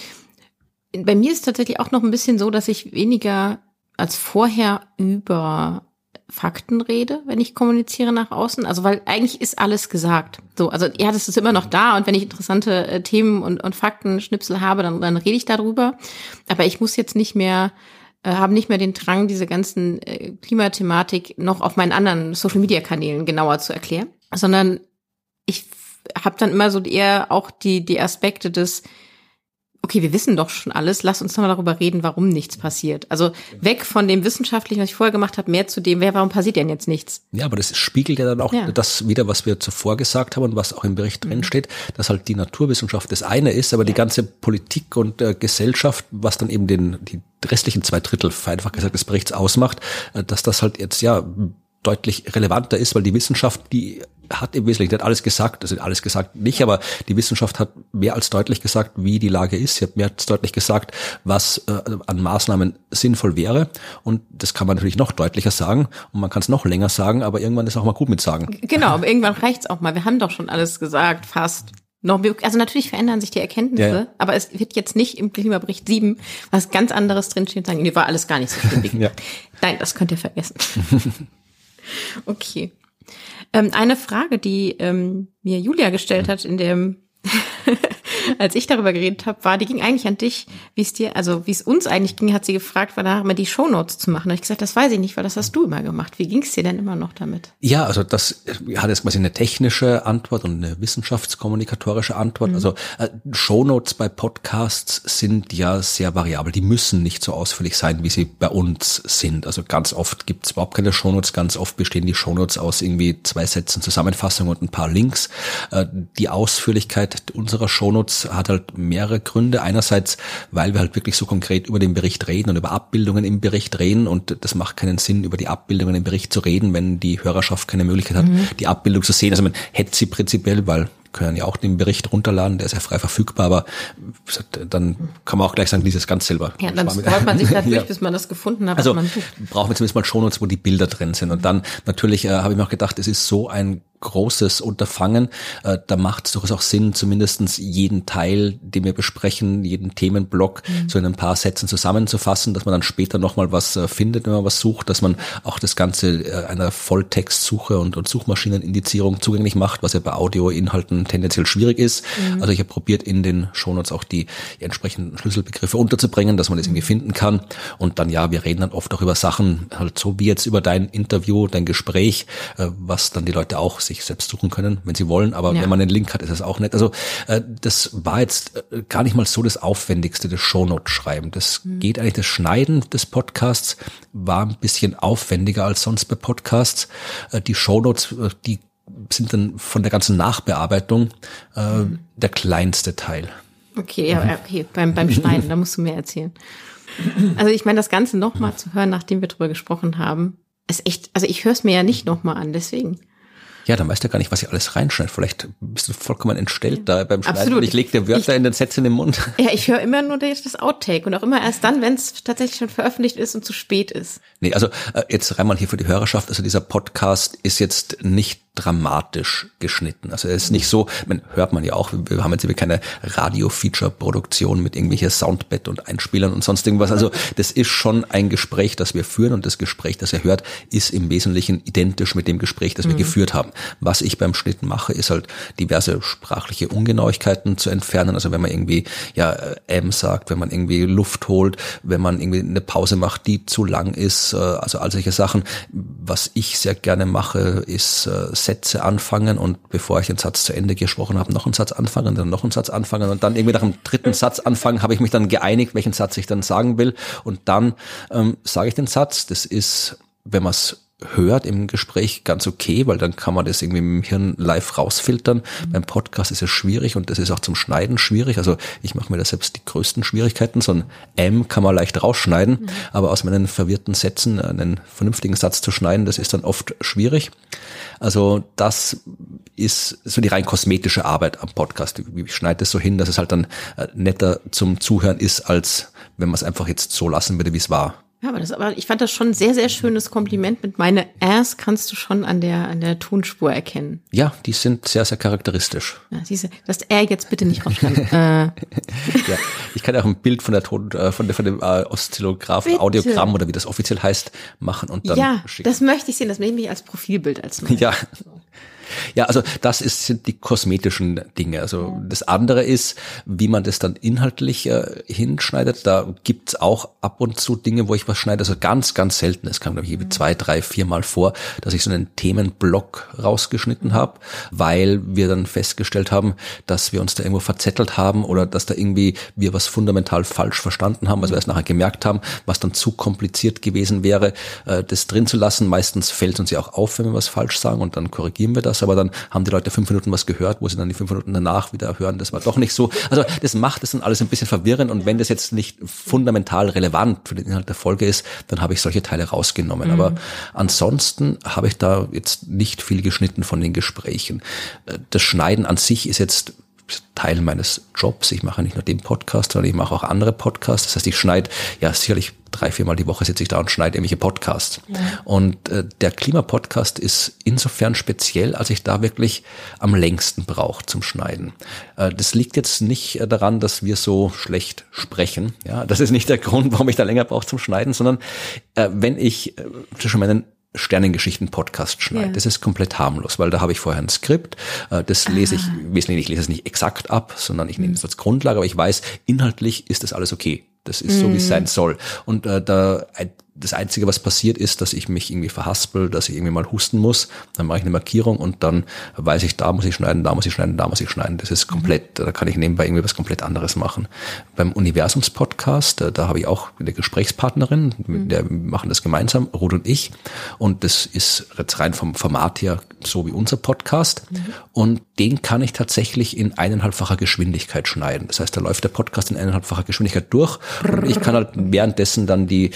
bei mir ist tatsächlich auch noch ein bisschen so, dass ich weniger als vorher über Fakten rede, wenn ich kommuniziere nach außen. Also weil eigentlich ist alles gesagt. So, also ja, das ist immer noch da und wenn ich interessante äh, Themen und, und Fakten, Schnipsel habe, dann, dann rede ich darüber. Aber ich muss jetzt nicht mehr äh, habe nicht mehr den Drang, diese ganzen äh, Klimathematik noch auf meinen anderen Social-Media-Kanälen genauer zu erklären, sondern ich habe dann immer so eher auch die die Aspekte des okay, wir wissen doch schon alles, lass uns nochmal darüber reden, warum nichts passiert. Also weg von dem Wissenschaftlichen, was ich vorher gemacht habe, mehr zu dem, wer, warum passiert denn jetzt nichts? Ja, aber das spiegelt ja dann auch ja. das wieder, was wir zuvor gesagt haben und was auch im Bericht drin mhm. steht, dass halt die Naturwissenschaft das eine ist, aber ja. die ganze Politik und äh, Gesellschaft, was dann eben den, die restlichen zwei Drittel, einfach gesagt, des Berichts ausmacht, äh, dass das halt jetzt ja deutlich relevanter ist, weil die Wissenschaft, die hat im Wesentlichen, die hat alles gesagt, also alles gesagt nicht, aber die Wissenschaft hat mehr als deutlich gesagt, wie die Lage ist. Sie hat mehr als deutlich gesagt, was äh, an Maßnahmen sinnvoll wäre. Und das kann man natürlich noch deutlicher sagen und man kann es noch länger sagen, aber irgendwann ist auch mal gut mit sagen. Genau, aber irgendwann reicht's auch mal. Wir haben doch schon alles gesagt, fast. Also natürlich verändern sich die Erkenntnisse, ja, ja. aber es wird jetzt nicht im Klimabericht 7 was ganz anderes drinstehen und sagen, nee, war alles gar nicht so schlimm. ja. Nein, das könnt ihr vergessen. okay. Ähm, eine Frage, die ähm, mir Julia gestellt hat in dem als ich darüber geredet habe, war, die ging eigentlich an dich, wie es dir, also wie es uns eigentlich ging, hat sie gefragt, war danach immer die Shownotes zu machen. Da habe ich gesagt, das weiß ich nicht, weil das hast du immer gemacht. Wie ging es dir denn immer noch damit? Ja, also das hat jetzt quasi eine technische Antwort und eine wissenschaftskommunikatorische Antwort. Mhm. Also äh, Shownotes bei Podcasts sind ja sehr variabel. Die müssen nicht so ausführlich sein, wie sie bei uns sind. Also ganz oft gibt es überhaupt keine Shownotes. Ganz oft bestehen die Shownotes aus irgendwie zwei Sätzen Zusammenfassung und ein paar Links. Äh, die Ausführlichkeit unserer Shownotes hat halt mehrere Gründe. Einerseits, weil wir halt wirklich so konkret über den Bericht reden und über Abbildungen im Bericht reden und das macht keinen Sinn, über die Abbildungen im Bericht zu reden, wenn die Hörerschaft keine Möglichkeit hat, mhm. die Abbildung zu sehen. Also man hätte sie prinzipiell, weil können ja auch den Bericht runterladen, der ist ja frei verfügbar, aber dann kann man auch gleich sagen, dieses ganz selber. Ja, dann freut man sich durch, ja. bis man das gefunden hat. Also brauchen wir zumindest mal Shownotes, wo die Bilder drin sind. Und dann natürlich äh, habe ich mir auch gedacht, es ist so ein großes Unterfangen. Äh, da macht es durchaus auch Sinn, zumindestens jeden Teil, den wir besprechen, jeden Themenblock mhm. so in ein paar Sätzen zusammenzufassen, dass man dann später nochmal was äh, findet, wenn man was sucht, dass man auch das Ganze äh, einer Volltextsuche und, und Suchmaschinenindizierung zugänglich macht, was ja bei Audioinhalten tendenziell schwierig ist. Mhm. Also ich habe probiert, in den Shownotes auch die, die entsprechenden Schlüsselbegriffe unterzubringen, dass man das irgendwie mhm. finden kann. Und dann ja, wir reden dann oft auch über Sachen, halt so wie jetzt über dein Interview, dein Gespräch, was dann die Leute auch sich selbst suchen können, wenn sie wollen. Aber ja. wenn man einen Link hat, ist das auch nett. Also äh, das war jetzt äh, gar nicht mal so das Aufwendigste, das Shownote-Schreiben. Das mhm. geht eigentlich, das Schneiden des Podcasts war ein bisschen aufwendiger als sonst bei Podcasts. Äh, die Shownotes, äh, die sind dann von der ganzen Nachbearbeitung äh, mhm. der kleinste Teil. Okay, ja, okay, beim, beim Schneiden, da musst du mehr erzählen. Also ich meine, das Ganze nochmal zu hören, nachdem wir drüber gesprochen haben, ist echt, also ich höre es mir ja nicht nochmal an, deswegen. Ja, dann weißt du ja gar nicht, was ich alles reinschneide. Vielleicht bist du vollkommen entstellt da beim Schneiden Absolut. und ich leg dir Wörter ich, in den Sätzen in den Mund. Ja, ich höre immer nur das Outtake und auch immer erst dann, wenn es tatsächlich schon veröffentlicht ist und zu spät ist. Nee, also äh, jetzt rein mal hier für die Hörerschaft. Also dieser Podcast ist jetzt nicht dramatisch geschnitten. Also es ist nicht so, man hört man ja auch, wir haben jetzt eben keine Radio-Feature-Produktion mit irgendwelcher Soundbett und Einspielern und sonst irgendwas. Also das ist schon ein Gespräch, das wir führen und das Gespräch, das ihr hört, ist im Wesentlichen identisch mit dem Gespräch, das wir mhm. geführt haben. Was ich beim Schnitt mache, ist halt diverse sprachliche Ungenauigkeiten zu entfernen. Also wenn man irgendwie ja äh, M sagt, wenn man irgendwie Luft holt, wenn man irgendwie eine Pause macht, die zu lang ist, äh, also all solche Sachen. Was ich sehr gerne mache, ist äh, Sätze anfangen und bevor ich den Satz zu Ende gesprochen habe, noch einen Satz anfangen, dann noch einen Satz anfangen und dann irgendwie nach dem dritten Satz anfangen, habe ich mich dann geeinigt, welchen Satz ich dann sagen will und dann ähm, sage ich den Satz. Das ist, wenn man es hört im Gespräch ganz okay, weil dann kann man das irgendwie im Hirn live rausfiltern. Mhm. Beim Podcast ist es schwierig und das ist auch zum Schneiden schwierig. Also ich mache mir da selbst die größten Schwierigkeiten. So ein M kann man leicht rausschneiden, mhm. aber aus meinen verwirrten Sätzen einen vernünftigen Satz zu schneiden, das ist dann oft schwierig. Also das ist so die rein kosmetische Arbeit am Podcast. Ich schneide es so hin, dass es halt dann äh, netter zum Zuhören ist, als wenn man es einfach jetzt so lassen würde, wie es war. Ja, aber, das, aber ich fand das schon ein sehr, sehr schönes Kompliment mit meine Rs kannst du schon an der, an der Tonspur erkennen. Ja, die sind sehr, sehr charakteristisch. Ja, siehste, das R jetzt bitte nicht rausschneiden. äh. ja, ich kann auch ein Bild von der Ton, äh, von, der, von dem äh, Oszillograph, Audiogramm oder wie das offiziell heißt, machen und dann ja, schicken. das möchte ich sehen, das nehme ich als Profilbild als Ja. Ja, also das ist, sind die kosmetischen Dinge. Also das andere ist, wie man das dann inhaltlich äh, hinschneidet. Da gibt's auch ab und zu Dinge, wo ich was schneide. Also ganz, ganz selten. Es kam, glaube ich, zwei, drei, vier Mal vor, dass ich so einen Themenblock rausgeschnitten habe, weil wir dann festgestellt haben, dass wir uns da irgendwo verzettelt haben oder dass da irgendwie wir was fundamental falsch verstanden haben, was wir erst nachher gemerkt haben, was dann zu kompliziert gewesen wäre, äh, das drin zu lassen. Meistens fällt uns ja auch auf, wenn wir was falsch sagen und dann korrigieren wir das, aber dann haben die Leute fünf Minuten was gehört, wo sie dann die fünf Minuten danach wieder hören, das war doch nicht so. Also das macht es dann alles ein bisschen verwirrend und wenn das jetzt nicht fundamental relevant für den Inhalt der Folge ist, dann habe ich solche Teile rausgenommen. Mhm. Aber ansonsten habe ich da jetzt nicht viel geschnitten von den Gesprächen. Das Schneiden an sich ist jetzt Teil meines Jobs. Ich mache nicht nur den Podcast, sondern ich mache auch andere Podcasts. Das heißt, ich schneide ja sicherlich drei, viermal die Woche sitze ich da und schneide irgendwelche Podcasts. Ja. Und äh, der Klimapodcast ist insofern speziell, als ich da wirklich am längsten brauche zum Schneiden. Äh, das liegt jetzt nicht äh, daran, dass wir so schlecht sprechen. Ja, das ist nicht der Grund, warum ich da länger brauche zum Schneiden, sondern äh, wenn ich äh, zwischen meinen Sternengeschichten-Podcast schneide. Ja. Das ist komplett harmlos, weil da habe ich vorher ein Skript, äh, das lese ich, ah. wesentlich, ich lese es nicht exakt ab, sondern ich nehme es als Grundlage, aber ich weiß, inhaltlich ist das alles okay. Das ist so, wie es sein mhm. soll. Und äh, da das Einzige, was passiert ist, dass ich mich irgendwie verhaspel, dass ich irgendwie mal husten muss. Dann mache ich eine Markierung und dann weiß ich, da muss ich schneiden, da muss ich schneiden, da muss ich schneiden. Das ist komplett, da kann ich nebenbei irgendwie was komplett anderes machen. Beim Universums-Podcast, da, da habe ich auch eine Gesprächspartnerin, mit mhm. der wir machen das gemeinsam, Ruth und ich. Und das ist jetzt rein vom Format her so wie unser Podcast. Mhm. Und den kann ich tatsächlich in eineinhalbfacher Geschwindigkeit schneiden. Das heißt, da läuft der Podcast in eineinhalbfacher Geschwindigkeit durch und ich kann halt währenddessen dann die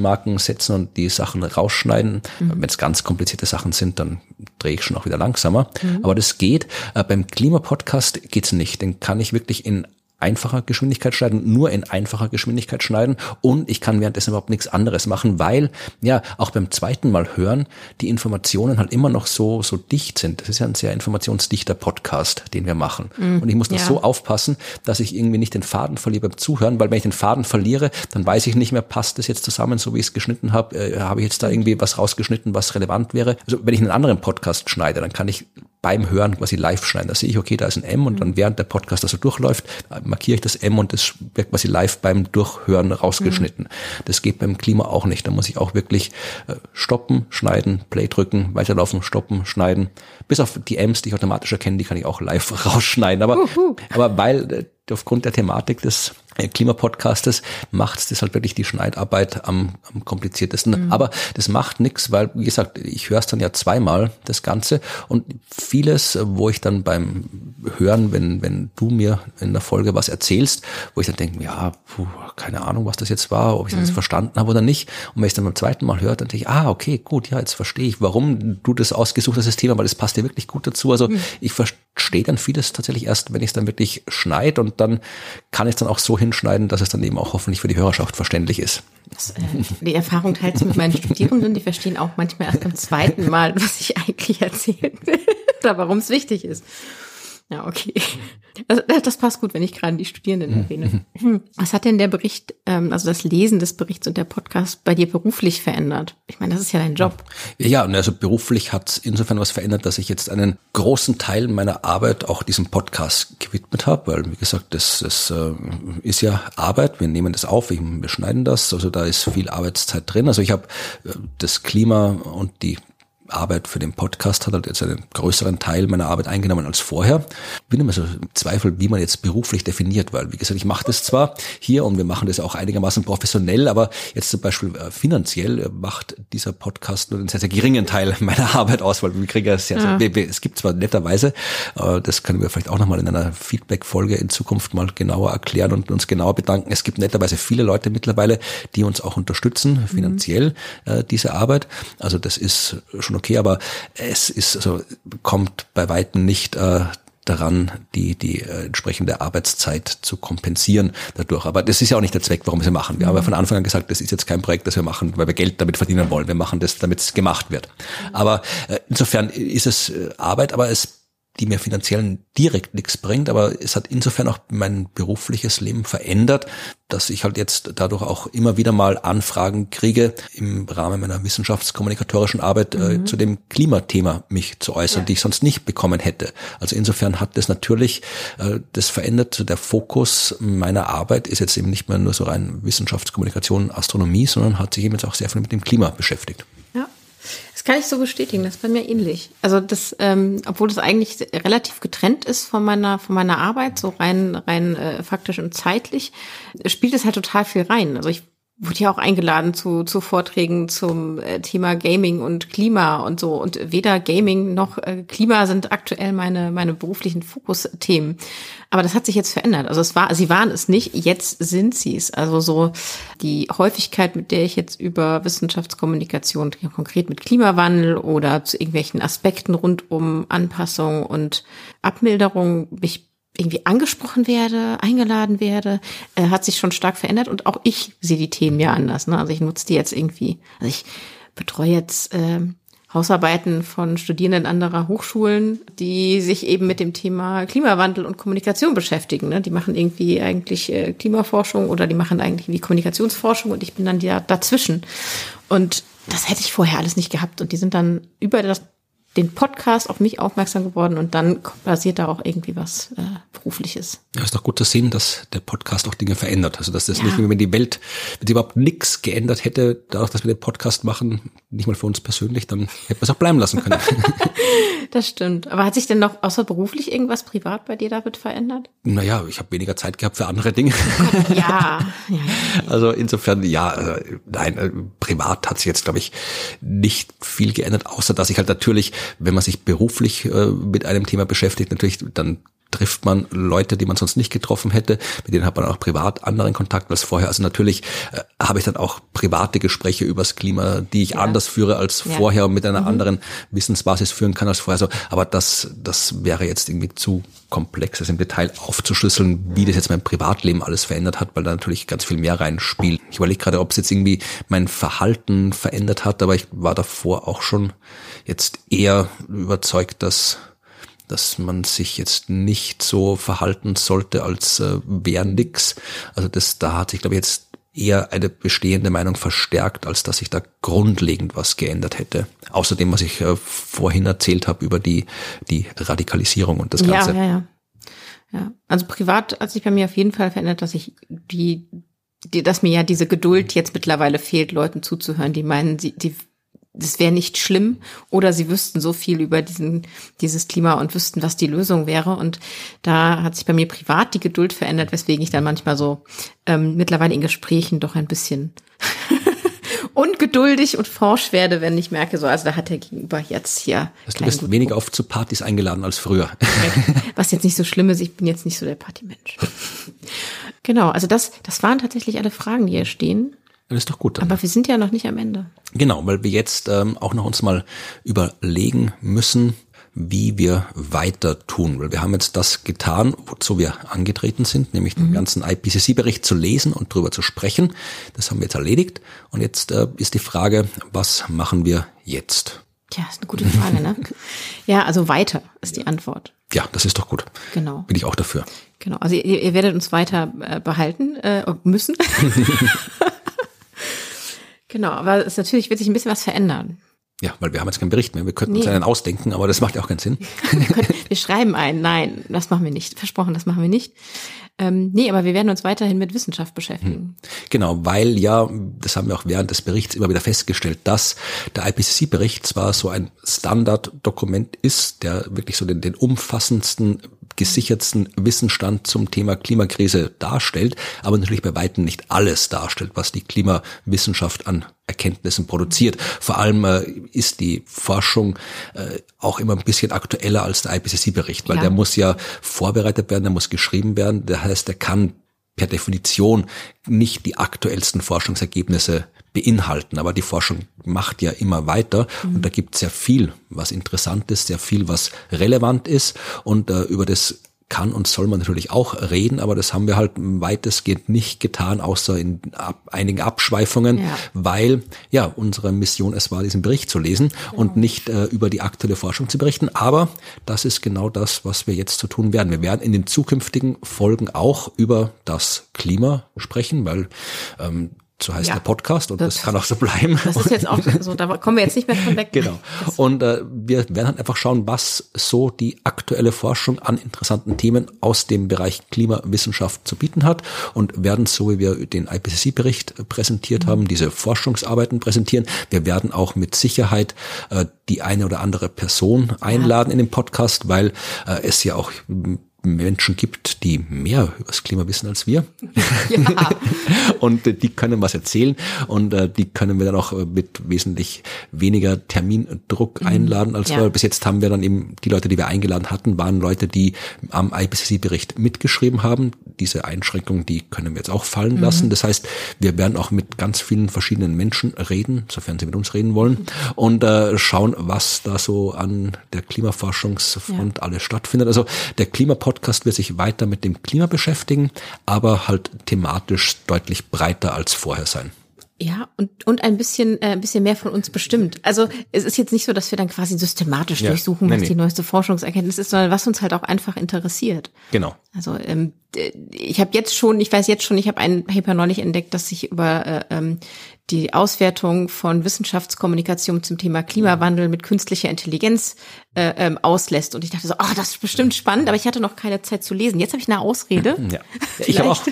Schnittmarken setzen und die Sachen rausschneiden. Mhm. Wenn es ganz komplizierte Sachen sind, dann drehe ich schon auch wieder langsamer. Mhm. Aber das geht. Äh, beim Klimapodcast geht's nicht. Den kann ich wirklich in einfacher Geschwindigkeit schneiden, nur in einfacher Geschwindigkeit schneiden und ich kann währenddessen überhaupt nichts anderes machen, weil ja auch beim zweiten Mal hören die Informationen halt immer noch so so dicht sind. Das ist ja ein sehr informationsdichter Podcast, den wir machen mm, und ich muss ja. das so aufpassen, dass ich irgendwie nicht den Faden verliere beim Zuhören, weil wenn ich den Faden verliere, dann weiß ich nicht mehr, passt das jetzt zusammen, so wie ich es geschnitten habe, äh, habe ich jetzt da irgendwie was rausgeschnitten, was relevant wäre. Also wenn ich einen anderen Podcast schneide, dann kann ich beim Hören quasi live schneiden. Da sehe ich, okay, da ist ein M und dann während der Podcast also durchläuft, markiere ich das M und das wird quasi live beim Durchhören rausgeschnitten. Mhm. Das geht beim Klima auch nicht. Da muss ich auch wirklich äh, stoppen, schneiden, Play drücken, weiterlaufen, stoppen, schneiden. Bis auf die M's, die ich automatisch erkenne, die kann ich auch live rausschneiden. Aber, Uhu. aber weil äh, aufgrund der Thematik des Klimapodcastes macht das halt wirklich die Schneidarbeit am, am kompliziertesten. Mhm. Aber das macht nichts, weil, wie gesagt, ich höre es dann ja zweimal, das Ganze. Und vieles, wo ich dann beim Hören, wenn, wenn du mir in der Folge was erzählst, wo ich dann denke, ja, puh, keine Ahnung, was das jetzt war, ob ich das mhm. verstanden habe oder nicht. Und wenn ich es dann beim zweiten Mal höre, dann denke ich, ah, okay, gut, ja, jetzt verstehe ich, warum du das ausgesucht hast, das Thema, weil das passt dir wirklich gut dazu. Also mhm. ich verstehe dann vieles tatsächlich erst, wenn ich es dann wirklich schneide und dann kann ich es dann auch so hinschneiden, dass es dann eben auch hoffentlich für die Hörerschaft verständlich ist. Das, äh, die Erfahrung teilst du mit meinen Studierenden, die verstehen auch manchmal erst beim zweiten Mal, was ich eigentlich erzählen will oder warum es wichtig ist. Ja, okay. Das, das passt gut, wenn ich gerade die Studierenden erwähne. Hm. Was hat denn der Bericht, ähm, also das Lesen des Berichts und der Podcast bei dir beruflich verändert? Ich meine, das ist ja dein Job. Ja, und also beruflich hat es insofern was verändert, dass ich jetzt einen großen Teil meiner Arbeit auch diesem Podcast gewidmet habe, weil wie gesagt, das, das äh, ist ja Arbeit. Wir nehmen das auf, wir schneiden das, also da ist viel Arbeitszeit drin. Also ich habe äh, das Klima und die Arbeit für den Podcast hat halt jetzt einen größeren Teil meiner Arbeit eingenommen als vorher. Bin immer so im Zweifel, wie man jetzt beruflich definiert, weil wie gesagt, ich mache das zwar hier und wir machen das auch einigermaßen professionell, aber jetzt zum Beispiel äh, finanziell macht dieser Podcast nur einen sehr, sehr geringen Teil meiner Arbeit aus, weil wir kriegen ja sehr, ja. sehr es gibt zwar netterweise, äh, das können wir vielleicht auch nochmal in einer Feedback-Folge in Zukunft mal genauer erklären und uns genauer bedanken. Es gibt netterweise viele Leute mittlerweile, die uns auch unterstützen, finanziell, mhm. diese Arbeit. Also das ist schon okay, aber es ist also kommt bei weitem nicht äh, daran, die, die äh, entsprechende Arbeitszeit zu kompensieren dadurch. Aber das ist ja auch nicht der Zweck, warum wir es machen. Wir haben ja von Anfang an gesagt, das ist jetzt kein Projekt, das wir machen, weil wir Geld damit verdienen wollen. Wir machen das, damit es gemacht wird. Aber äh, insofern ist es äh, Arbeit, aber es die mir finanziell direkt nichts bringt, aber es hat insofern auch mein berufliches Leben verändert, dass ich halt jetzt dadurch auch immer wieder mal Anfragen kriege, im Rahmen meiner wissenschaftskommunikatorischen Arbeit äh, mhm. äh, zu dem Klimathema mich zu äußern, ja. die ich sonst nicht bekommen hätte. Also insofern hat das natürlich äh, das verändert. Der Fokus meiner Arbeit ist jetzt eben nicht mehr nur so rein Wissenschaftskommunikation, Astronomie, sondern hat sich eben jetzt auch sehr viel mit dem Klima beschäftigt. Ja. Das kann ich so bestätigen, das ist bei mir ähnlich. Also das, ähm, obwohl das eigentlich relativ getrennt ist von meiner, von meiner Arbeit, so rein, rein äh, faktisch und zeitlich, spielt es halt total viel rein. Also ich wurde ja auch eingeladen zu, zu Vorträgen zum äh, Thema Gaming und Klima und so. Und weder Gaming noch äh, Klima sind aktuell meine, meine beruflichen Fokusthemen. Aber das hat sich jetzt verändert. Also es war, sie waren es nicht, jetzt sind sie es. Also so die Häufigkeit, mit der ich jetzt über Wissenschaftskommunikation, konkret mit Klimawandel oder zu irgendwelchen Aspekten rund um Anpassung und Abmilderung mich irgendwie angesprochen werde, eingeladen werde, äh, hat sich schon stark verändert und auch ich sehe die Themen ja anders. Ne? Also ich nutze die jetzt irgendwie, also ich betreue jetzt äh, Hausarbeiten von Studierenden anderer Hochschulen, die sich eben mit dem Thema Klimawandel und Kommunikation beschäftigen. Ne? Die machen irgendwie eigentlich äh, Klimaforschung oder die machen eigentlich wie Kommunikationsforschung und ich bin dann ja dazwischen. Und das hätte ich vorher alles nicht gehabt. Und die sind dann über das den Podcast auf mich aufmerksam geworden und dann passiert da auch irgendwie was äh, Berufliches. Ja, ist doch gut zu sehen, dass der Podcast auch Dinge verändert. Also dass das ja. nicht, wenn die Welt, wenn sie überhaupt nichts geändert hätte, dadurch, dass wir den Podcast machen, nicht mal für uns persönlich, dann hätten wir es auch bleiben lassen können. das stimmt. Aber hat sich denn noch außer beruflich irgendwas privat bei dir, David, verändert? Naja, ich habe weniger Zeit gehabt für andere Dinge. ja. ja, ja. Also insofern, ja, äh, nein, äh, privat hat sich jetzt, glaube ich, nicht viel geändert, außer dass ich halt natürlich wenn man sich beruflich äh, mit einem Thema beschäftigt, natürlich dann trifft man Leute, die man sonst nicht getroffen hätte, mit denen hat man auch privat anderen Kontakt als vorher. Also natürlich äh, habe ich dann auch private Gespräche übers Klima, die ich ja. anders führe als ja. vorher und mit einer mhm. anderen Wissensbasis führen kann als vorher. So, aber das, das wäre jetzt irgendwie zu komplex, das im Detail aufzuschlüsseln, wie das jetzt mein Privatleben alles verändert hat, weil da natürlich ganz viel mehr reinspielt. Ich überlege gerade, ob es jetzt irgendwie mein Verhalten verändert hat, aber ich war davor auch schon jetzt eher überzeugt, dass dass man sich jetzt nicht so verhalten sollte, als äh, wäre nix. Also das, da hat sich, glaube ich, jetzt eher eine bestehende Meinung verstärkt, als dass sich da grundlegend was geändert hätte. Außerdem, was ich äh, vorhin erzählt habe über die, die Radikalisierung und das Ganze. Ja, ja, ja. ja. Also privat hat sich bei mir auf jeden Fall verändert, dass ich die, die dass mir ja diese Geduld jetzt mittlerweile fehlt, Leuten zuzuhören, die meinen, sie, die das wäre nicht schlimm oder sie wüssten so viel über diesen, dieses Klima und wüssten, was die Lösung wäre. Und da hat sich bei mir privat die Geduld verändert, weswegen ich dann manchmal so ähm, mittlerweile in Gesprächen doch ein bisschen ungeduldig und forsch werde, wenn ich merke, so, also da hat der Gegenüber jetzt hier. Also du bist weniger oft zu Partys eingeladen als früher. Was jetzt nicht so schlimm ist, ich bin jetzt nicht so der Partymensch. genau, also das, das waren tatsächlich alle Fragen, die hier stehen. Das ist doch gut. Dann. Aber wir sind ja noch nicht am Ende. Genau, weil wir jetzt ähm, auch noch uns mal überlegen müssen, wie wir weiter tun. Weil wir haben jetzt das getan, wozu wir angetreten sind, nämlich mhm. den ganzen IPCC-Bericht zu lesen und drüber zu sprechen. Das haben wir jetzt erledigt. Und jetzt äh, ist die Frage, was machen wir jetzt? Tja, ist eine gute Frage, ne? ja, also weiter ist die Antwort. Ja, das ist doch gut. Genau. Bin ich auch dafür. Genau. Also ihr, ihr werdet uns weiter äh, behalten äh, müssen. Genau, aber es natürlich wird sich ein bisschen was verändern. Ja, weil wir haben jetzt keinen Bericht mehr. Wir könnten nee. uns einen ausdenken, aber das macht ja auch keinen Sinn. wir schreiben einen. Nein, das machen wir nicht. Versprochen, das machen wir nicht. Ähm, nee, aber wir werden uns weiterhin mit Wissenschaft beschäftigen. Hm. Genau, weil ja, das haben wir auch während des Berichts immer wieder festgestellt, dass der IPCC-Bericht zwar so ein Standarddokument ist, der wirklich so den, den umfassendsten gesichertsten Wissensstand zum Thema Klimakrise darstellt, aber natürlich bei weitem nicht alles darstellt, was die Klimawissenschaft an Erkenntnissen produziert. Vor allem äh, ist die Forschung äh, auch immer ein bisschen aktueller als der IPCC-Bericht, weil ja. der muss ja vorbereitet werden, der muss geschrieben werden. Das heißt, der kann per Definition nicht die aktuellsten Forschungsergebnisse beinhalten. Aber die Forschung macht ja immer weiter mhm. und da gibt es sehr viel, was interessant ist, sehr viel, was relevant ist. Und äh, über das kann und soll man natürlich auch reden, aber das haben wir halt weitestgehend nicht getan, außer in ab, einigen Abschweifungen, ja. weil ja unsere Mission es war, diesen Bericht zu lesen genau. und nicht äh, über die aktuelle Forschung zu berichten. Aber das ist genau das, was wir jetzt zu tun werden. Wir werden in den zukünftigen Folgen auch über das Klima sprechen, weil ähm, so heißt ja, der Podcast und das, das, kann auch so bleiben. Das ist jetzt auch so, da kommen wir jetzt nicht mehr von weg. Genau. Und äh, wir werden halt einfach schauen, was so die aktuelle Forschung an interessanten Themen aus dem Bereich Klimawissenschaft zu bieten hat und werden, so wie wir den IPCC-Bericht präsentiert mhm. haben, diese Forschungsarbeiten präsentieren. Wir werden auch mit Sicherheit äh, die eine oder andere Person einladen ja. in den Podcast, weil äh, es ja auch Menschen gibt, die mehr über das Klima wissen als wir. Ja. und äh, die können was erzählen und äh, die können wir dann auch äh, mit wesentlich weniger Termindruck mhm. einladen als ja. wir. Bis jetzt haben wir dann eben die Leute, die wir eingeladen hatten, waren Leute, die am IPCC-Bericht mitgeschrieben haben. Diese Einschränkung, die können wir jetzt auch fallen mhm. lassen. Das heißt, wir werden auch mit ganz vielen verschiedenen Menschen reden, sofern sie mit uns reden wollen, mhm. und äh, schauen, was da so an der Klimaforschungsfront ja. alles stattfindet. Also der Klimapodcast Podcast wird sich weiter mit dem Klima beschäftigen, aber halt thematisch deutlich breiter als vorher sein. Ja, und, und ein bisschen, äh, ein bisschen mehr von uns bestimmt. Also es ist jetzt nicht so, dass wir dann quasi systematisch ja, durchsuchen, nee, was nee. die neueste Forschungserkenntnis ist, sondern was uns halt auch einfach interessiert. Genau. Also ähm, ich habe jetzt schon, ich weiß jetzt schon, ich habe ein Paper neulich entdeckt, das sich über äh, ähm, die Auswertung von Wissenschaftskommunikation zum Thema Klimawandel mit künstlicher Intelligenz äh, ähm, auslässt. Und ich dachte so, oh, das ist bestimmt spannend, aber ich hatte noch keine Zeit zu lesen. Jetzt habe ich eine Ausrede. Ja. Ich habe auch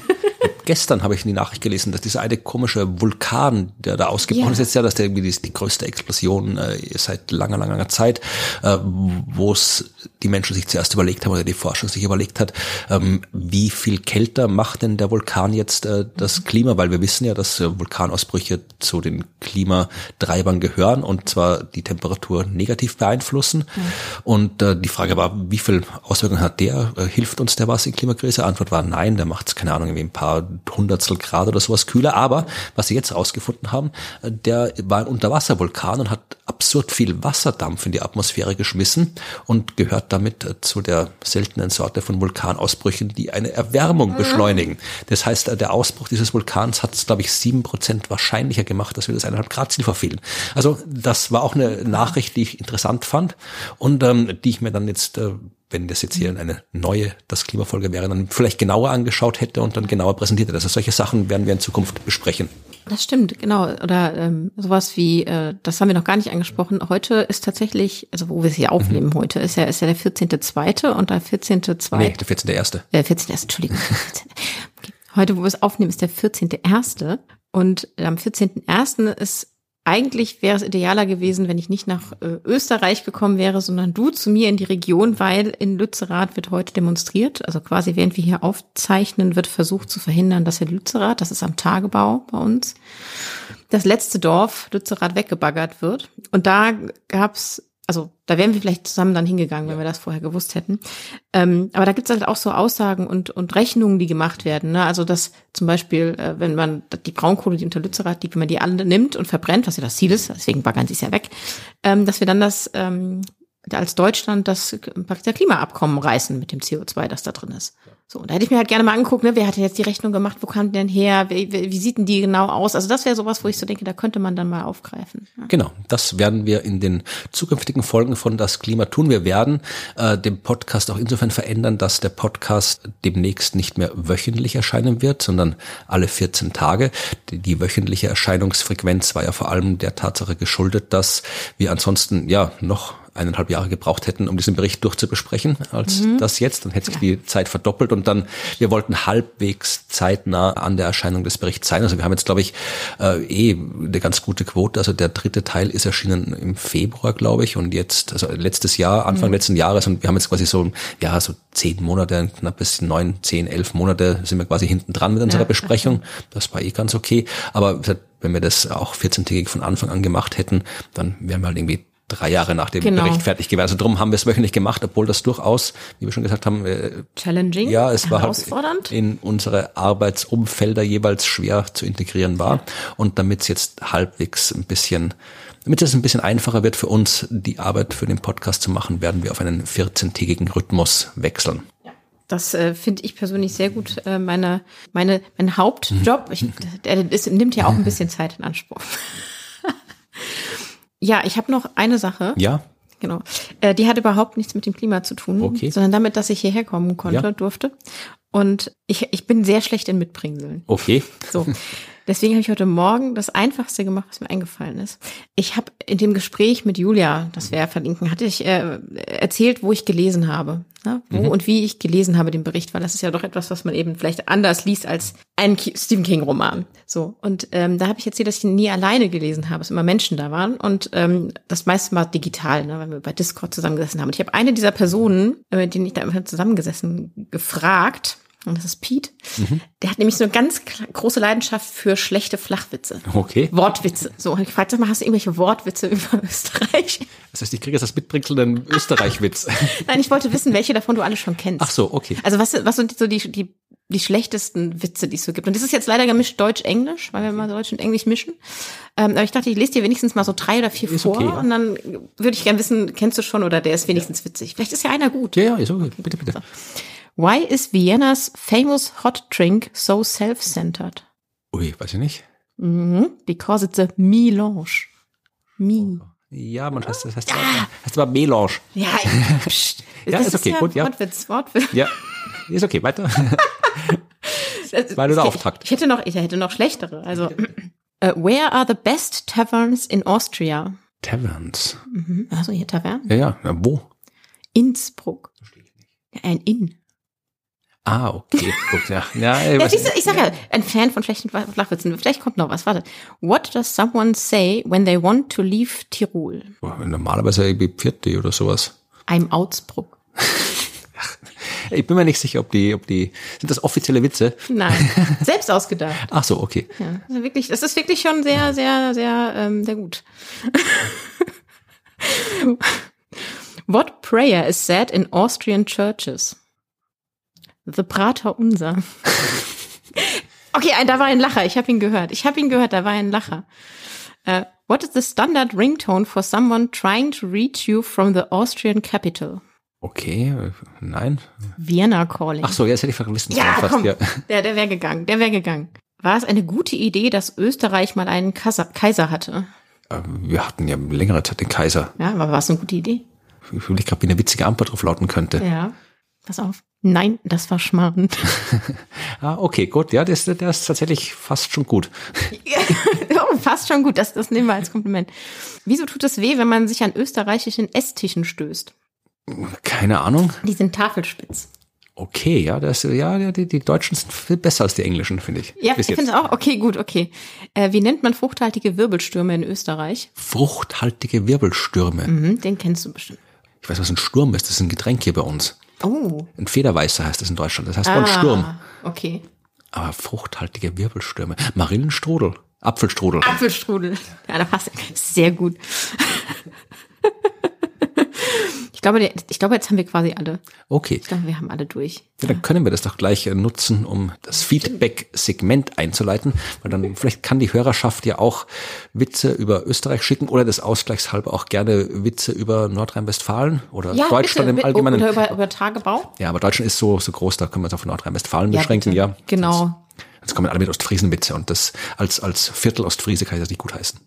gestern habe ich die Nachricht gelesen, dass dieser eine komische Vulkan, der da ausgebrochen ja. ist, jetzt ja, dass der irgendwie die, die größte Explosion äh, seit langer, langer, langer Zeit, äh, wo es die Menschen sich zuerst überlegt haben oder die Forschung sich überlegt hat, ähm, wie viel kälter macht denn der Vulkan jetzt äh, das mhm. Klima? Weil wir wissen ja, dass äh, Vulkanausbrüche zu den Klimatreibern gehören und zwar die Temperatur negativ beeinflussen. Mhm. Und äh, die Frage war, wie viel Auswirkungen hat der? Äh, hilft uns der was in Klimakrise? Antwort war nein, der macht keine Ahnung, irgendwie ein paar Hundertstel Grad oder sowas kühler. Aber was sie jetzt rausgefunden haben, äh, der war ein Unterwasservulkan und hat absurd viel Wasserdampf in die Atmosphäre geschmissen und gehört damit äh, zu der seltenen Sorte von Vulkanausbrüchen, die eine Erwärmung beschleunigen. Das heißt, der Ausbruch dieses Vulkans hat es, glaube ich, sieben Prozent wahrscheinlicher gemacht, dass wir das eineinhalb Grad Ziel verfehlen. Also das war auch eine Nachricht, die ich interessant fand und ähm, die ich mir dann jetzt äh, wenn das jetzt hier eine neue, das Klimafolge wäre, dann vielleicht genauer angeschaut hätte und dann genauer präsentiert hätte. Also solche Sachen werden wir in Zukunft besprechen. Das stimmt, genau. Oder ähm, sowas wie, äh, das haben wir noch gar nicht angesprochen. Heute ist tatsächlich, also wo wir es hier aufnehmen mhm. heute, ist ja, ist ja der 14.2. und der 14.2. Nee, der 14.1. Der 14.1. Entschuldigung. Heute, wo wir es aufnehmen, ist der 14.1. Und am 14.1. ist eigentlich wäre es idealer gewesen, wenn ich nicht nach äh, Österreich gekommen wäre, sondern du zu mir in die Region, weil in Lützerath wird heute demonstriert. Also quasi während wir hier aufzeichnen, wird versucht zu verhindern, dass in Lützerath, das ist am Tagebau bei uns, das letzte Dorf Lützerath weggebaggert wird. Und da gab's also da wären wir vielleicht zusammen dann hingegangen, wenn wir das vorher gewusst hätten. Ähm, aber da gibt's halt auch so Aussagen und, und Rechnungen, die gemacht werden. Ne? Also dass zum Beispiel, äh, wenn man die Braunkohle, die unter Lützerath liegt, wenn man die alle nimmt und verbrennt, was ja das Ziel ist, deswegen baggern sie es ja weg, ähm, dass wir dann das ähm, als Deutschland das Pariser Klimaabkommen reißen mit dem CO2, das da drin ist. So, und da hätte ich mir halt gerne mal angeguckt, ne, wer hat denn jetzt die Rechnung gemacht, wo kam denn her, wie, wie sieht denn die genau aus? Also das wäre sowas, wo ich so denke, da könnte man dann mal aufgreifen. Ja. Genau, das werden wir in den zukünftigen Folgen von Das Klima tun. Wir werden äh, den Podcast auch insofern verändern, dass der Podcast demnächst nicht mehr wöchentlich erscheinen wird, sondern alle 14 Tage. Die, die wöchentliche Erscheinungsfrequenz war ja vor allem der Tatsache geschuldet, dass wir ansonsten ja noch eineinhalb Jahre gebraucht hätten, um diesen Bericht durchzubesprechen, als mhm. das jetzt. Dann hätte sich ja. die Zeit verdoppelt und dann, wir wollten halbwegs zeitnah an der Erscheinung des Berichts sein. Also wir haben jetzt, glaube ich, äh, eh eine ganz gute Quote. Also der dritte Teil ist erschienen im Februar, glaube ich, und jetzt, also letztes Jahr, Anfang mhm. letzten Jahres und wir haben jetzt quasi so, ja, so zehn Monate, knapp bis neun, zehn, elf Monate sind wir quasi hinten dran mit unserer ja. Besprechung. Das war eh ganz okay. Aber wenn wir das auch 14-tägig von Anfang an gemacht hätten, dann wären wir halt irgendwie drei Jahre nach dem genau. Bericht fertig gewesen. Also drum haben wir es wöchentlich gemacht, obwohl das durchaus, wie wir schon gesagt haben, äh, challenging, ja, es war halt in unsere Arbeitsumfelder jeweils schwer zu integrieren war. Und damit es jetzt halbwegs ein bisschen, damit es ein bisschen einfacher wird für uns, die Arbeit für den Podcast zu machen, werden wir auf einen 14-tägigen Rhythmus wechseln. Das äh, finde ich persönlich sehr gut. Äh, meine, meine, mein Hauptjob, ich, der ist, nimmt ja auch ein bisschen Zeit in Anspruch. ja, ich habe noch eine Sache. Ja. Genau. Äh, die hat überhaupt nichts mit dem Klima zu tun, Okay. sondern damit, dass ich hierher kommen konnte, Ja. durfte. Und ich, ich bin sehr schlecht in Mitbringseln. Okay. So. Deswegen habe ich heute Morgen das Einfachste gemacht, was mir eingefallen ist. Ich habe in dem Gespräch mit Julia, das wir ja verlinken, hatte ich äh, erzählt, wo ich gelesen habe. Ne? Wo und wie ich gelesen habe den Bericht, weil das ist ja doch etwas, was man eben vielleicht anders liest als ein Ki- Stephen King-Roman. So. Und ähm, da habe ich erzählt, dass ich nie alleine gelesen habe, es immer Menschen da waren. Und ähm, das meiste mal digital, ne, weil wir bei Discord zusammengesessen haben. Und ich habe eine dieser Personen, äh, mit denen ich da immer zusammengesessen, gefragt. Und das ist Pete. Der hat nämlich so eine ganz große Leidenschaft für schlechte Flachwitze. Okay. Wortwitze. So, und ich fragte mal, hast du irgendwelche Wortwitze über Österreich? Das heißt, ich kriege jetzt das Mitbringsel einen Österreich-Witz. Nein, ich wollte wissen, welche davon du alle schon kennst. Ach so, okay. Also was, was sind so die, die, die schlechtesten Witze, die es so gibt? Und das ist jetzt leider gemischt Deutsch-Englisch, weil wir mal Deutsch und Englisch mischen. Ähm, aber ich dachte, ich lese dir wenigstens mal so drei oder vier Ist vor okay, ja. und dann würde ich gerne wissen, kennst du schon oder der ist wenigstens witzig. Vielleicht ist ja einer gut. Ja, ja, ist okay. Bitte, bitte. Why is Vienna's famous hot drink so self-centered? Ui, weiß ich nicht. Mhm. Because it's a melange. Me. Ja, man heißt, das heißt, heißt aber Melange. Ja, pst. Ja, ist okay, gut, ja. Wortwitz, Wortwitz. Ja. Ist okay, weiter. Das- nur der ich- Auftakt. Ich hätte noch, ich hätte noch schlechtere. Also, äh, where are the best taverns in Austria? Taverns. Mhm. Also hier Tavernen. Ja, ja. ja wo? Innsbruck. Ja, ein Inn. Ah, okay. Gut, ja. Ja, ich Ja, nicht. ich sag ja, ein Fan von schlechten Flachwitzen. Vielleicht kommt noch was. Warte. What does someone say when they want to leave Tirol? Normalerweise irgendwie Pfirti oder sowas. I'm Augsburg. Ich bin mir nicht sicher, ob die, ob die, sind das offizielle Witze? Nein, selbst ausgedacht. Ach so, okay. Ja, also wirklich, das ist wirklich schon sehr, sehr, sehr, ähm, sehr gut. What prayer is said in Austrian churches? The Prater Unser. Okay, ein- da war ein Lacher. Ich habe ihn gehört. Ich habe ihn gehört. Da war ein Lacher. Äh, what is the standard ringtone for someone trying to reach you from the Austrian capital? Okay, äh, nein. Vienna calling. Ach so, das hätte ich verwissen Ja, fast. komm, Ja. der, der wäre gegangen, der wäre gegangen. War es eine gute Idee, dass Österreich mal einen Kaiser, Kaiser hatte? Äh, Wir hatten ja längere Zeit den Kaiser. Ja, aber war es eine gute Idee? Ich fühle gerade, wie eine witzige Antwort drauf lauten könnte. Ja. Pass auf. Nein, das war Schmarrn. Ah, okay, gut. Ja, das, der ist tatsächlich fast schon gut. oh, fast schon gut, das, das nehmen wir als Kompliment. Wieso tut es weh, wenn man sich an österreichischen Esstischen stößt? Keine Ahnung. Die sind tafelspitz. Okay, ja, das, ja, ja, die, die Deutschen sind viel besser als die Englischen, finde ich. Ja, ich finde jetzt. auch. Okay, gut, okay. Äh, wie nennt man fruchthaltige Wirbelstürme in Österreich? Fruchthaltige Wirbelstürme. Mhm, den kennst du bestimmt. Ich weiß, was ein Sturm ist. Das ist ein Getränk hier bei uns. Oh. Ein Federweißer heißt das in Deutschland. Das heißt ah. Sturm. Okay. Aber fruchthaltige Wirbelstürme. Marillenstrudel. Apfelstrudel. Apfelstrudel. Ja, da passt sehr gut. Ich glaube, ich glaube, jetzt haben wir quasi alle. Okay. Ich glaube, wir haben alle durch. Ja, dann können wir das doch gleich äh, nutzen, um das Feedback-Segment einzuleiten, weil dann vielleicht kann die Hörerschaft ja auch Witze über Österreich schicken oder des Ausgleichshalber auch gerne Witze über Nordrhein-Westfalen oder Ja, Deutschland bitte, im. Allgemeinen. Oder über, über Tagebau. Ja, aber Deutschland ist so, so groß, da können wir uns auf Nordrhein-Westfalen beschränken, bitte. ja. Genau. Jetzt kommen alle mit Ostfriesen-Witze und das als, als Viertel Ostfriese kann ich das nicht gut heißen.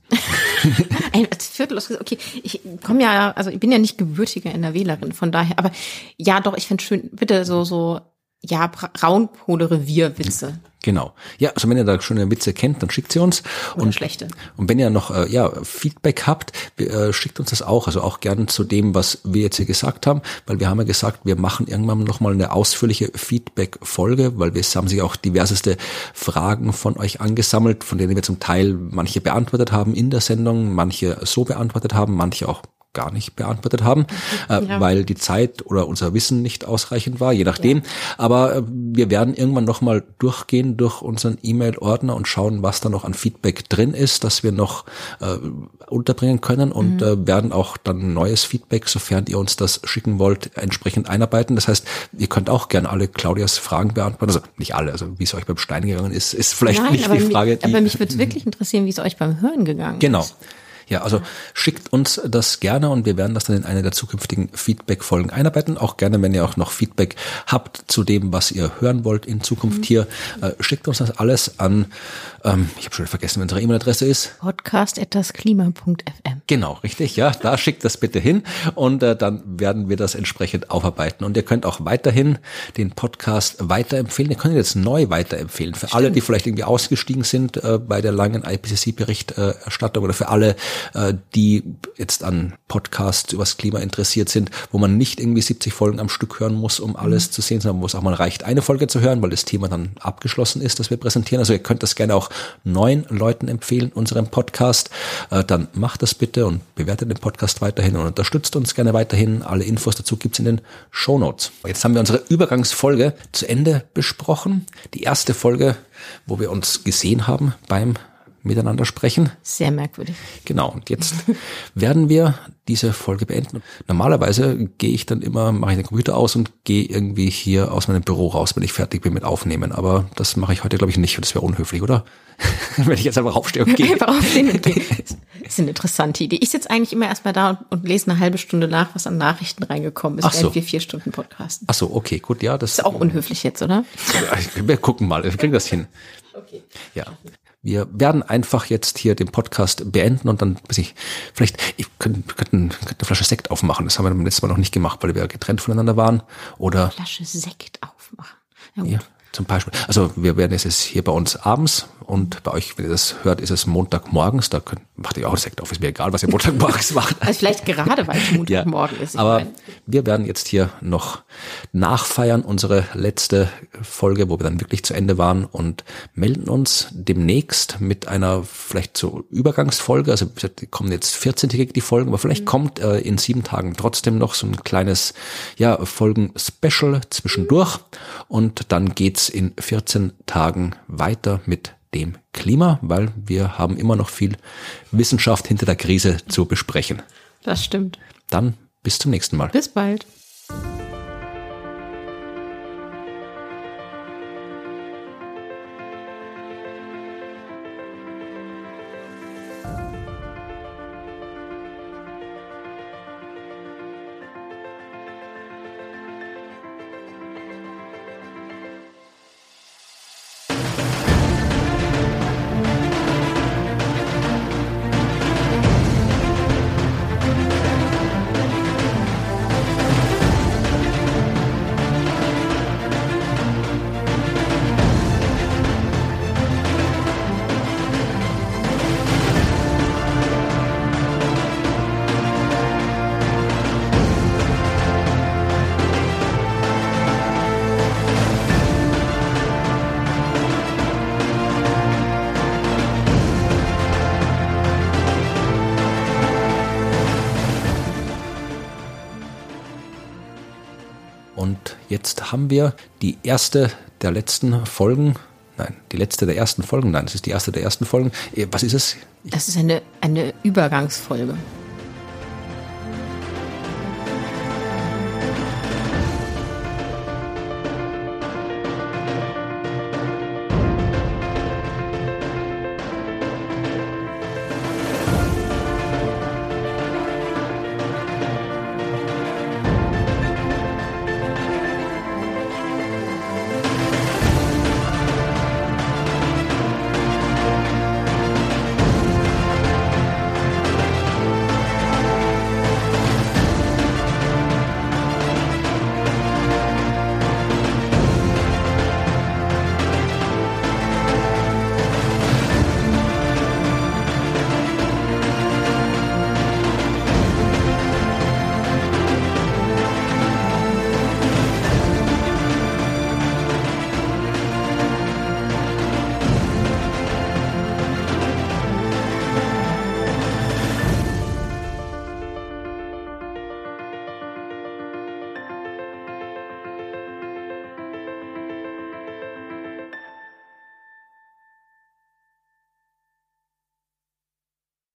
Ein Viertel aus, okay, ich komme ja, also ich bin ja nicht gebürtiger NRWlerin, von daher, aber ja, doch, ich fände schön, bitte so, so, ja, Braunkohle-Revier-Witze. Genau. Ja, also wenn ihr da schöne Witze kennt, dann schickt sie uns. Oder und schlechte. Und wenn ihr noch äh, ja, Feedback habt, äh, schickt uns das auch. Also auch gern zu dem, was wir jetzt hier gesagt haben, weil wir haben ja gesagt, wir machen irgendwann nochmal eine ausführliche Feedback-Folge, weil wir es haben sich auch diverseste Fragen von euch angesammelt, von denen wir zum Teil manche beantwortet haben in der Sendung, manche so beantwortet haben, manche auch gar nicht beantwortet haben, äh, Ja. weil die Zeit oder unser Wissen nicht ausreichend war, je nachdem. Aber äh, wir werden irgendwann nochmal durchgehen durch unseren E-Mail-Ordner und schauen, was da noch an Feedback drin ist, dass wir noch äh, unterbringen können und Mhm. äh, werden auch dann neues Feedback, sofern ihr uns das schicken wollt, entsprechend einarbeiten. Das heißt, ihr könnt auch gerne alle Claudias Fragen beantworten. Also nicht alle, also wie es euch beim Stein gegangen ist, ist vielleicht Nein, nicht die Frage, mich, die aber mich würde wirklich interessieren, wie es euch beim Hören gegangen Genau. ist. Ja, also schickt uns das gerne und wir werden das dann in eine der zukünftigen Feedback-Folgen einarbeiten. Auch gerne, wenn ihr auch noch Feedback habt zu dem, was ihr hören wollt in Zukunft mhm. hier, äh, schickt uns das alles an, ähm, ich habe schon vergessen, wie unsere E-Mail-Adresse ist. podcast.klima.fm. Genau, richtig, ja, da schickt das bitte hin und äh, dann werden wir das entsprechend aufarbeiten. Und ihr könnt auch weiterhin den Podcast weiterempfehlen. Ihr könnt ihn jetzt neu weiterempfehlen. Für Stimmt. alle, die vielleicht irgendwie ausgestiegen sind äh, bei der langen IPCC-Berichterstattung oder für alle, äh, die jetzt an Podcasts übers Klima interessiert sind, wo man nicht irgendwie 70 Folgen am Stück hören muss, um alles mhm. zu sehen, sondern wo es auch mal reicht, eine Folge zu hören, weil das Thema dann abgeschlossen ist, das wir präsentieren. Also ihr könnt das gerne auch neuen Leuten empfehlen, unseren Podcast. Äh, dann macht das bitte und bewertet den Podcast weiterhin und unterstützt uns gerne weiterhin. Alle Infos dazu gibt's in den Show Notes. Jetzt haben wir unsere Übergangsfolge zu Ende besprochen. Die erste Folge, wo wir uns gesehen haben beim miteinander sprechen. Sehr merkwürdig. Genau. Und jetzt werden wir diese Folge beenden. Normalerweise gehe ich dann immer, mache ich den Computer aus und gehe irgendwie hier aus meinem Büro raus, wenn ich fertig bin mit Aufnehmen. Aber das mache ich heute, glaube ich, nicht. Das wäre unhöflich, oder? wenn ich jetzt einfach aufstehe und gehe. Einfach aufstehen und gehen. Das ist eine interessante Idee. Ich sitze eigentlich immer erstmal da und, lese eine halbe Stunde nach, was an Nachrichten reingekommen ist, Ach so. während wir vier Stunden podcasten. Ach so, okay, gut, ja. Das ist auch unhöflich jetzt, oder? Wir gucken mal, wir kriegen das hin. Okay. Ja. Wir werden einfach jetzt hier den Podcast beenden und dann, weiß ich, vielleicht, ich könnte, könnten, könnten eine Flasche Sekt aufmachen. Das haben wir beim letzten Mal noch nicht gemacht, weil wir getrennt voneinander waren. Oder. Flasche Sekt aufmachen. Ja, ja, zum Beispiel. Also wir werden es jetzt hier bei uns abends und bei euch, wenn ihr das hört, ist es Montagmorgens. Da könnt, macht ihr auch Sekt auf. Ist mir egal, was ihr Montagmorgens macht. Also vielleicht gerade, weil es Montagmorgen ja, ist. Aber meine. wir werden jetzt hier noch nachfeiern, unsere letzte Folge, wo wir dann wirklich zu Ende waren und melden uns demnächst mit einer vielleicht so Übergangsfolge. Also kommen jetzt 14-tägig die Folgen, aber vielleicht mhm. kommt äh, in sieben Tagen trotzdem noch so ein kleines ja, Folgen-Special zwischendurch und dann geht's in 14 Tagen weiter mit dem Klima, weil wir haben immer noch viel Wissenschaft hinter der Krise zu besprechen. Das stimmt. Dann bis zum nächsten Mal. Bis bald. Haben wir die erste der letzten Folgen. Nein, die letzte der ersten Folgen. Nein, das ist die erste der ersten Folgen. Äh, was ist es? Das ist eine, eine Übergangsfolge.